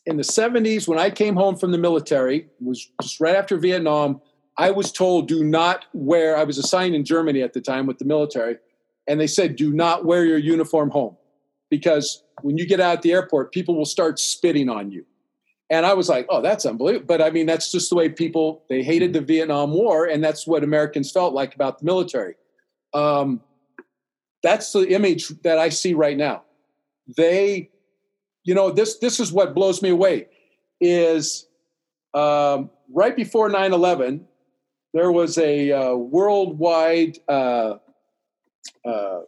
in the 70s when I came home from the military, it was just right after Vietnam, I was told do not wear I was assigned in Germany at the time with the military and they said do not wear your uniform home because when you get out at the airport people will start spitting on you. And I was like, oh, that's unbelievable. But I mean, that's just the way people, they hated the Vietnam War, and that's what Americans felt like about the military. Um, that's the image that I see right now. They, you know, this this is what blows me away is um, right before 9-11, there was a uh, worldwide uh, uh,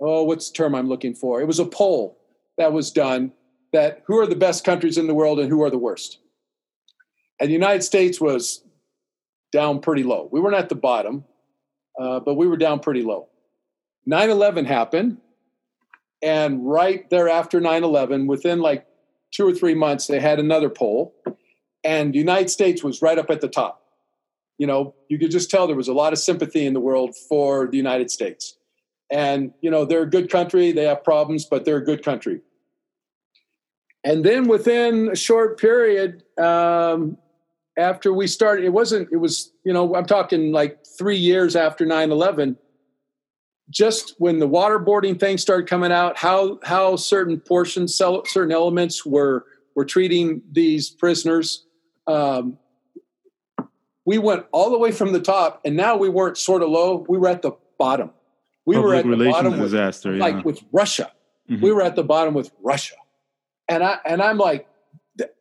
oh, what's the term I'm looking for? It was a poll that was done that who are the best countries in the world and who are the worst. And the United States was down pretty low. We weren't at the bottom, uh, but we were down pretty low. 9 11 happened. And right there after 9 11, within like two or three months, they had another poll. And the United States was right up at the top. You know, you could just tell there was a lot of sympathy in the world for the United States. And, you know, they're a good country. They have problems, but they're a good country and then within a short period um, after we started it wasn't it was you know i'm talking like three years after 9-11 just when the waterboarding thing started coming out how how certain portions certain elements were were treating these prisoners um, we went all the way from the top and now we weren't sort of low we were at the bottom we Public were at the bottom with, disaster, yeah. like with russia mm-hmm. we were at the bottom with russia and I and I'm like,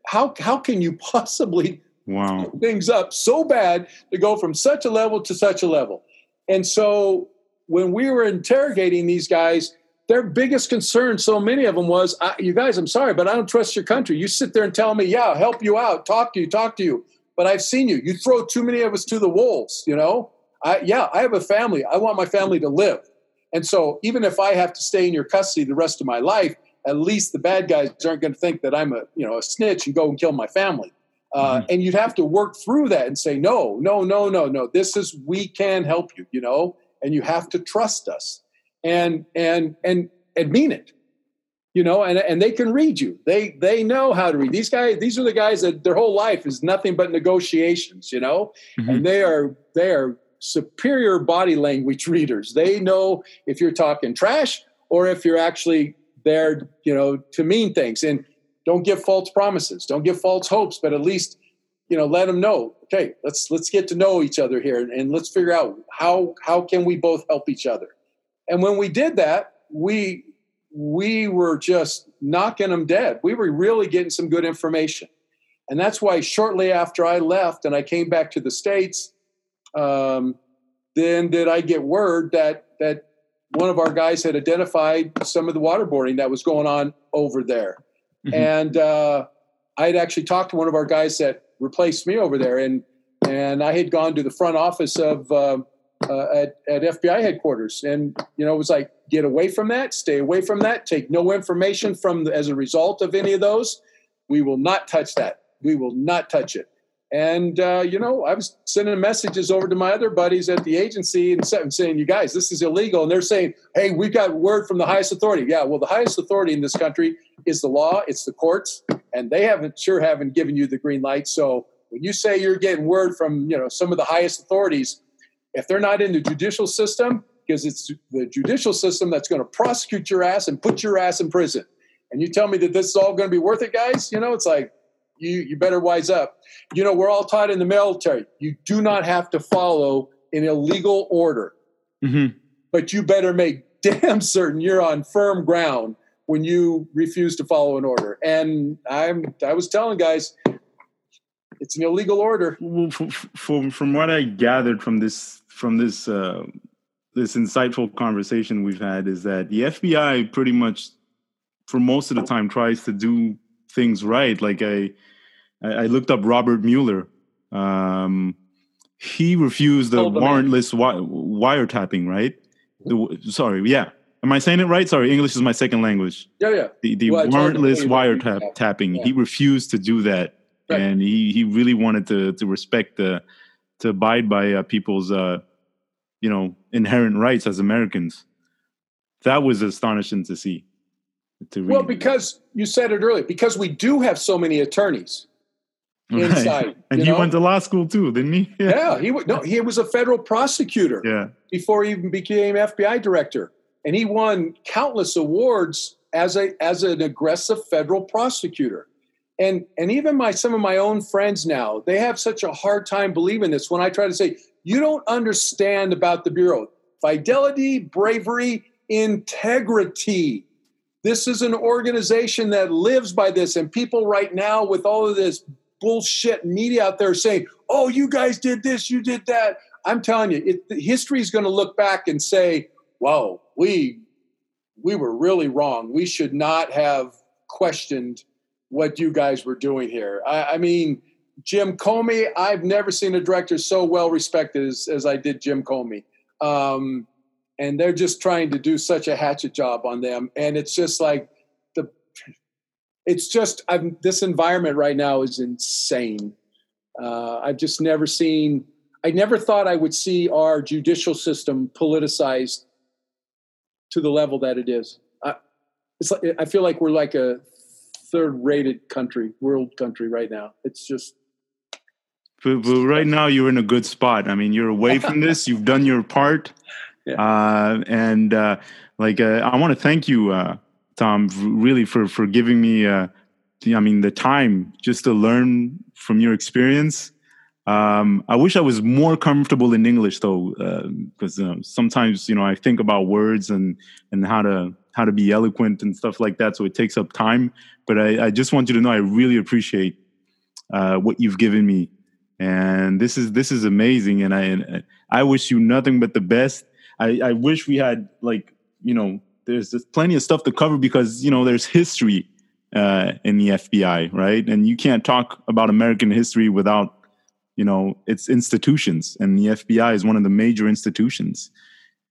how how can you possibly wow things up so bad to go from such a level to such a level? And so when we were interrogating these guys, their biggest concern, so many of them, was, "You guys, I'm sorry, but I don't trust your country. You sit there and tell me, yeah, I'll help you out, talk to you, talk to you, but I've seen you. You throw too many of us to the wolves. You know, I, yeah, I have a family. I want my family to live." And so, even if I have to stay in your custody the rest of my life, at least the bad guys aren't going to think that I'm a you know a snitch and go and kill my family. Uh, mm-hmm. And you'd have to work through that and say, no, no, no, no, no. This is we can help you, you know, and you have to trust us, and and and and mean it, you know. And and they can read you. They they know how to read. These guys, these are the guys that their whole life is nothing but negotiations, you know, mm-hmm. and they are they are superior body language readers. They know if you're talking trash or if you're actually there, you know, to mean things. And don't give false promises. Don't give false hopes, but at least, you know, let them know. Okay, let's let's get to know each other here, and, and let's figure out how how can we both help each other. And when we did that, we we were just knocking them dead. We were really getting some good information, and that's why shortly after I left and I came back to the states, um, then did I get word that that one of our guys had identified some of the waterboarding that was going on over there. Mm-hmm. And uh, I had actually talked to one of our guys that replaced me over there, and and I had gone to the front office of uh, uh, at, at FBI headquarters, and you know it was like get away from that, stay away from that, take no information from the, as a result of any of those. We will not touch that. We will not touch it. And, uh, you know, I was sending messages over to my other buddies at the agency and saying, you guys, this is illegal. And they're saying, hey, we've got word from the highest authority. Yeah, well, the highest authority in this country is the law, it's the courts, and they haven't, sure haven't given you the green light. So when you say you're getting word from, you know, some of the highest authorities, if they're not in the judicial system, because it's the judicial system that's going to prosecute your ass and put your ass in prison. And you tell me that this is all going to be worth it, guys? You know, it's like, you, you better wise up. You know, we're all taught in the military you do not have to follow an illegal order, mm-hmm. but you better make damn certain you're on firm ground when you refuse to follow an order. And I'm I was telling guys, it's an illegal order. From from what I gathered from this from this uh, this insightful conversation we've had is that the FBI pretty much for most of the time tries to do things right. Like I, I looked up Robert Mueller. Um, he refused the warrantless wi- wiretapping, right? The, sorry, yeah. Am I saying it right? Sorry, English is my second language. Yeah, yeah. The, the well, warrantless wiretap tapping. Yeah. He refused to do that, right. and he he really wanted to to respect the to abide by uh, people's uh, you know inherent rights as Americans. That was astonishing to see to read. Well, because you said it earlier, because we do have so many attorneys inside. Right. And he know? went to law school too, didn't he? Yeah. yeah, he no, he was a federal prosecutor. Yeah. Before he even became FBI director, and he won countless awards as a as an aggressive federal prosecutor. And and even my some of my own friends now, they have such a hard time believing this when I try to say, you don't understand about the bureau. Fidelity, bravery, integrity this is an organization that lives by this. And people right now, with all of this bullshit media out there saying, oh, you guys did this, you did that. I'm telling you, it, history is going to look back and say, whoa, we, we were really wrong. We should not have questioned what you guys were doing here. I, I mean, Jim Comey, I've never seen a director so well respected as, as I did Jim Comey. Um, and they're just trying to do such a hatchet job on them. And it's just like the it's just I'm, this environment right now is insane. Uh, i've just never seen i never thought i would see our judicial system politicized to the level that it is. I, it's like, I feel like we're like a third rated country world country right now. It's just. But, but right now you're in a good spot. I mean you're away from this. You've done your part yeah. Uh, and uh, like, uh, I want to thank you, uh, Tom, really for for giving me, uh, I mean, the time just to learn from your experience. Um, I wish I was more comfortable in English though, because sometimes you know I think about words and and how to how to be eloquent and stuff like that. So it takes up time. But I, I just want you to know I really appreciate uh, what you've given me, and this is this is amazing. And I and I wish you nothing but the best. I, I wish we had like you know there's, plenty of stuff to cover because you know there's history uh, in the FBI, right? And you can't talk about American history without you know its institutions, and the FBI is one of the major institutions.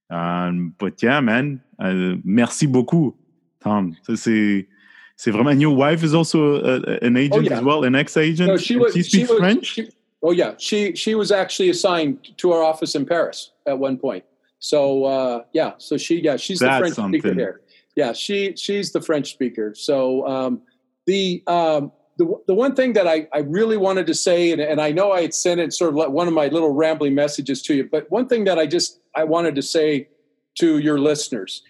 Um, but yeah, man, uh, merci beaucoup, Tom. c'est c'est vraiment. And your wife is also a, an agent oh, yeah. as well, an ex-agent. No, she was. She speaks was, French. She, oh yeah, she she was actually assigned to our office in Paris at one point. So uh, yeah, so she yeah she's That's the French something. speaker here. Yeah, she she's the French speaker. So um, the um, the the one thing that I, I really wanted to say, and, and I know I had sent it sort of one of my little rambling messages to you, but one thing that I just I wanted to say to your listeners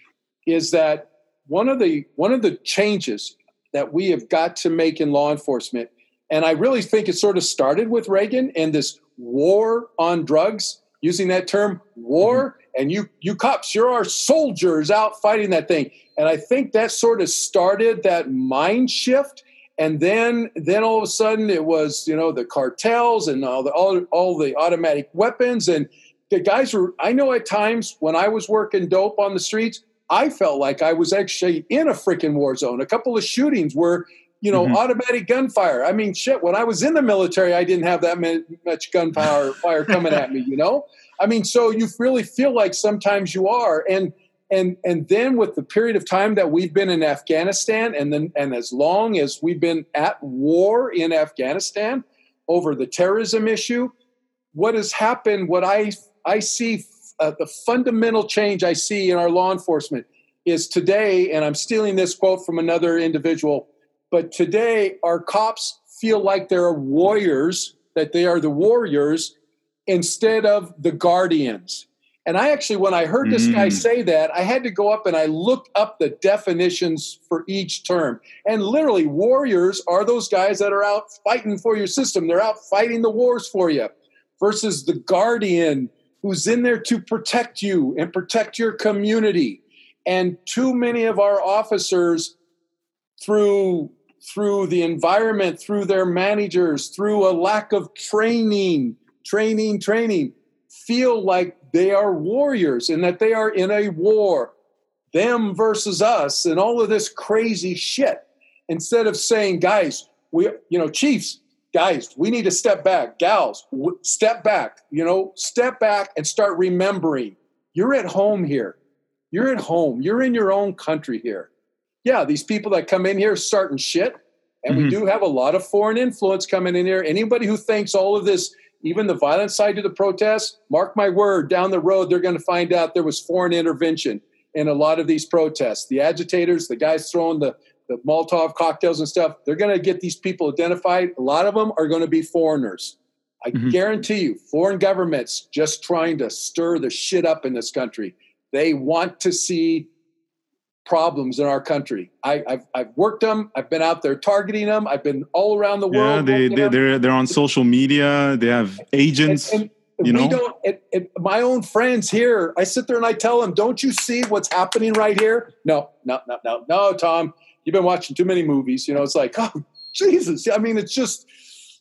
is that one of the one of the changes that we have got to make in law enforcement, and I really think it sort of started with Reagan and this war on drugs, using that term war, mm-hmm. And you you cops, you're our soldiers out fighting that thing. And I think that sort of started that mind shift. And then then all of a sudden it was you know the cartels and all the all, all the automatic weapons. And the guys were i know at times when i was working dope on the streets i felt like i was actually in a freaking war zone. A couple of shootings were you know mm-hmm. automatic gunfire. I mean shit when i was in the military i didn't have that much gunfire fire coming at me you know i mean so you really feel like sometimes you are. And and and then with the period of time that we've been in Afghanistan and then and as long as we've been at war in Afghanistan over the terrorism issue what has happened what I I see uh, the fundamental change I see in our law enforcement is today and I'm stealing this quote from another individual but today our cops feel like they're warriors that they are the warriors instead of the guardians and I actually, when I heard this mm. guy say that, I had to go up and I looked up the definitions for each term. And literally, warriors are those guys that are out fighting for your system. They're out fighting the wars for you, versus the guardian who's in there to protect you and protect your community. And too many of our officers, through through the environment, through their managers, through a lack of training, training, training, feel like they are warriors and that they are in a war, them versus us, and all of this crazy shit. Instead of saying, guys, we, you know, chiefs, guys, we need to step back, gals, w- step back, you know, step back and start remembering you're at home here. You're at home. You're in your own country here. Yeah, these people that come in here starting shit, and mm-hmm. we do have a lot of foreign influence coming in here. Anybody who thinks all of this even the violent side of the protests, mark my word, down the road, they're going to find out there was foreign intervention in a lot of these protests. The agitators, the guys throwing the, the Molotov cocktails and stuff, they're going to get these people identified. A lot of them are going to be foreigners. I mm-hmm. guarantee you, foreign governments just trying to stir the shit up in this country. They want to see problems in our country. I, have I've worked them. I've been out there targeting them. I've been all around the world. Yeah, they, they they're they're on social media. They have agents. And, and you know, don't. It, it, my own friends here, I sit there and I tell them, "Don't you see what's happening right here?" No, no, no, no, no, Tom. You've been watching too many movies. You know, it's like, oh Jesus. I mean, it's just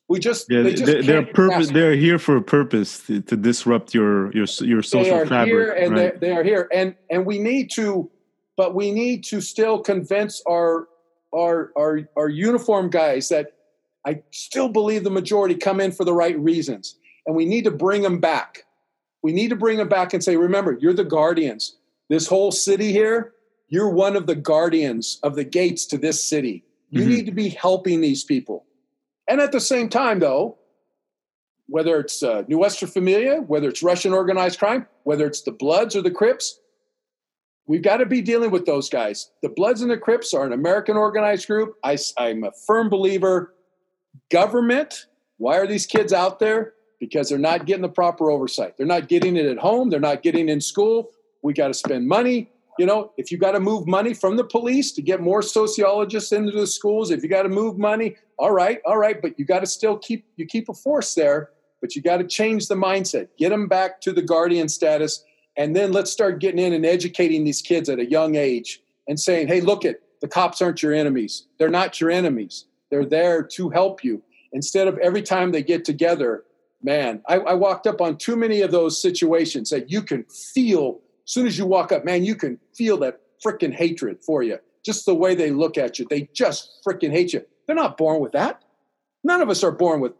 we just yeah, they just they're, purpose. They're here for a purpose to, to disrupt your your your social they are fabric. Here and right? they are here, and and we need to but we need to still convince our our our, our uniform guys that I still believe the majority come in for the right reasons, and we need to bring them back. We need to bring them back and say, remember, you're the guardians. This whole city here, you're one of the guardians of the gates to this city. You mm-hmm. need to be helping these people. And at the same time, though, whether it's uh, Nuestra Familia, whether it's Russian organized crime, whether it's the Bloods or the Crips, We've got to be dealing with those guys. The Bloods and the Crips are an American organized group. I, I'm a firm believer. Government, why are these kids out there? Because they're not getting the proper oversight. They're not getting it at home. They're not getting in school. We got to spend money. You know, if you got to move money from the police to get more sociologists into the schools, if you got to move money, all right, all right, but you got to still keep you keep a force there, but you got to change the mindset. Get them back to the guardian status and then let's start getting in and educating these kids at a young age and saying, "Hey, look at the cops aren't your enemies. They're not your enemies. They're there to help you." Instead of every time they get together, man, I, I walked up on too many of those situations that you can feel as soon as you walk up, man, you can feel that freaking hatred for you. Just the way they look at you, they just freaking hate you. They're not born with that. None of us are born with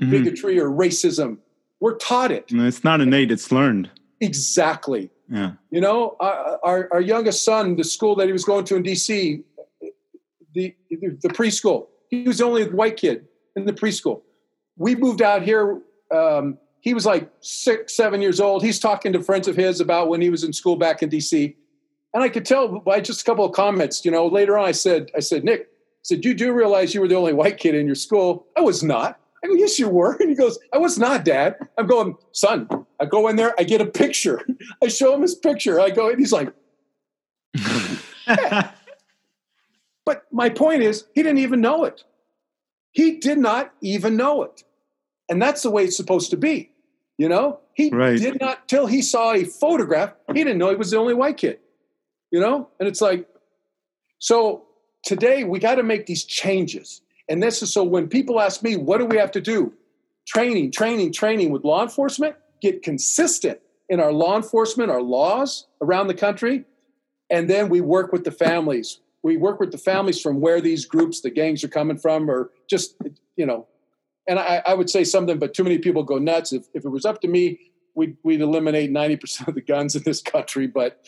mm-hmm. bigotry or racism. We're taught it. It's not innate; it's learned. Exactly. Yeah. You know, our, our youngest son, the school that he was going to in D.C., the, the preschool, he was the only white kid in the preschool. We moved out here. Um, he was like six, seven years old. He's talking to friends of his about when he was in school back in D.C. And I could tell by just a couple of comments. You know, later on, I said, I said, Nick, I said, you do realize you were the only white kid in your school? I was not. I go, yes, you were. And he goes, I was not, Dad. I'm going, son. I go in there, I get a picture. I show him his picture. I go, and he's like, yeah. but my point is, he didn't even know it. He did not even know it. And that's the way it's supposed to be. You know, he right. did not till he saw a photograph. He didn't know he was the only white kid. You know, and it's like, so today we got to make these changes. And this is so when people ask me, what do we have to do? Training, training, training with law enforcement, get consistent in our law enforcement, our laws around the country. And then we work with the families. We work with the families from where these groups, the gangs are coming from, or just, you know, and I, I would say something, but too many people go nuts. If, if it was up to me, we'd, we'd eliminate 90% of the guns in this country. But,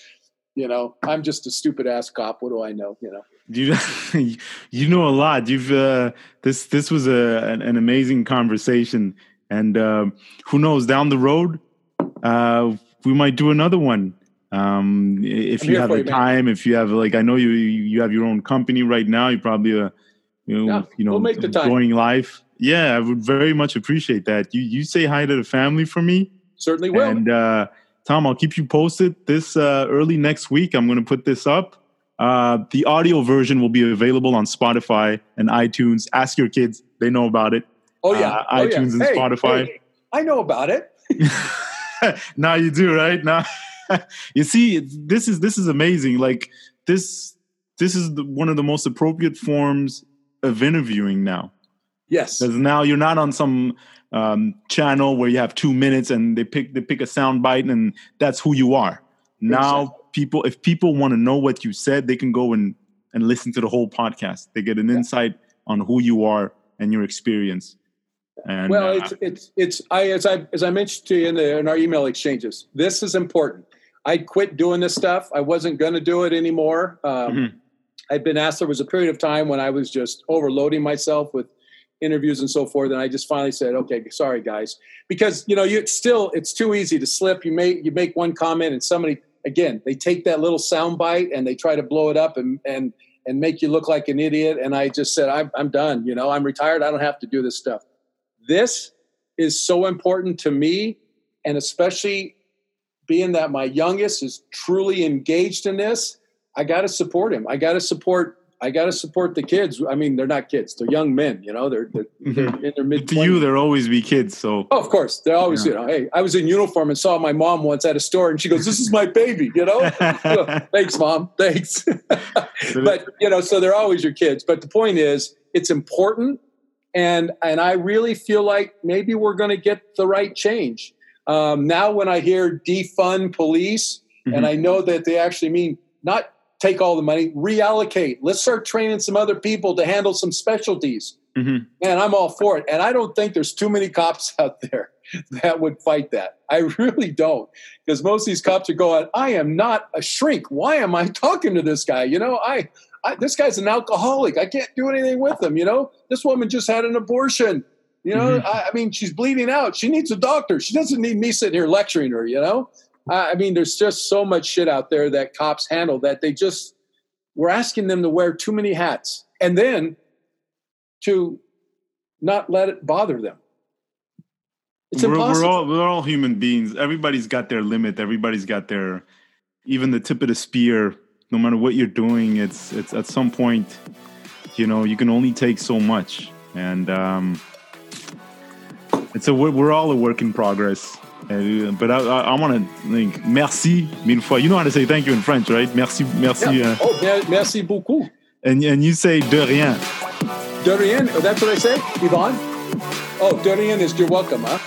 you know, I'm just a stupid ass cop. What do I know? You know? You, you know a lot. You've, uh, this, this was a, an, an amazing conversation. And uh, who knows, down the road, uh, we might do another one. Um, if I'm you have the you, time, man. if you have like, I know you you have your own company right now. You probably uh, you know, yeah, you know, we'll make the time. enjoying life. Yeah, I would very much appreciate that. You you say hi to the family for me. Certainly will. And uh, Tom, I'll keep you posted. This uh, early next week, I'm going to put this up. Uh, the audio version will be available on Spotify and iTunes. Ask your kids; they know about it. Oh yeah, uh, oh, iTunes yeah. and hey, Spotify. Hey, I know about it. now you do, right? Now you see, this is this is amazing. Like this, this is the, one of the most appropriate forms of interviewing now. Yes. Because now you're not on some um, channel where you have two minutes and they pick they pick a sound bite and that's who you are. Now exactly. People, if people want to know what you said, they can go and and listen to the whole podcast. They get an yeah. insight on who you are and your experience. And, well, uh, it's it's it's I as I as I mentioned to you in, the, in our email exchanges. This is important. I quit doing this stuff. I wasn't going to do it anymore. Um, mm-hmm. I'd been asked. There was a period of time when I was just overloading myself with interviews and so forth, and I just finally said, "Okay, sorry, guys," because you know, you it's still it's too easy to slip. You make you make one comment, and somebody again they take that little sound bite and they try to blow it up and and and make you look like an idiot. And I just said, "I'm I'm done. You know, I'm retired. I don't have to do this stuff." This is so important to me, and especially being that my youngest is truly engaged in this I got to support him. I got to support. I got to support the kids. I mean, they're not kids; they're young men. You know, they're, they're, they're mm-hmm. in their mid. To you, there always be kids. So, oh, of course, they're always. Yeah. You know, hey, I was in uniform and saw my mom once at a store, and she goes, "This is my baby." You know, thanks, mom. Thanks. but you know, so they're always your kids. But the point is, it's important, and and I really feel like maybe we're going to get the right change. Um, now, when I hear defund police, mm-hmm. and I know that they actually mean not take all the money, reallocate. Let's start training some other people to handle some specialties. Mm-hmm. And I'm all for it. And I don't think there's too many cops out there that would fight that. I really don't. Because most of these cops are going, I am not a shrink. Why am I talking to this guy? You know, I, I this guy's an alcoholic. I can't do anything with him. You know, this woman just had an abortion. You know, mm-hmm. I, I mean, she's bleeding out. She needs a doctor. She doesn't need me sitting here lecturing her, you know? I mean, there's just so much shit out there that cops handle that they just we're asking them to wear too many hats and then to not let it bother them. It's we're, impossible. We're all we're all human beings. Everybody's got their limit. Everybody's got their even the tip of the spear. No matter what you're doing, it's it's at some point, you know, you can only take so much, and um, it's a we're all a work in progress but I, I, I want to think merci mille fois. You know how to say thank you in French, right? Merci, merci. Yeah. Uh, Oh, merci beaucoup. and and you say de rien. De rien. That's what I say, Yvonne? Oh, de rien is you're welcome, huh?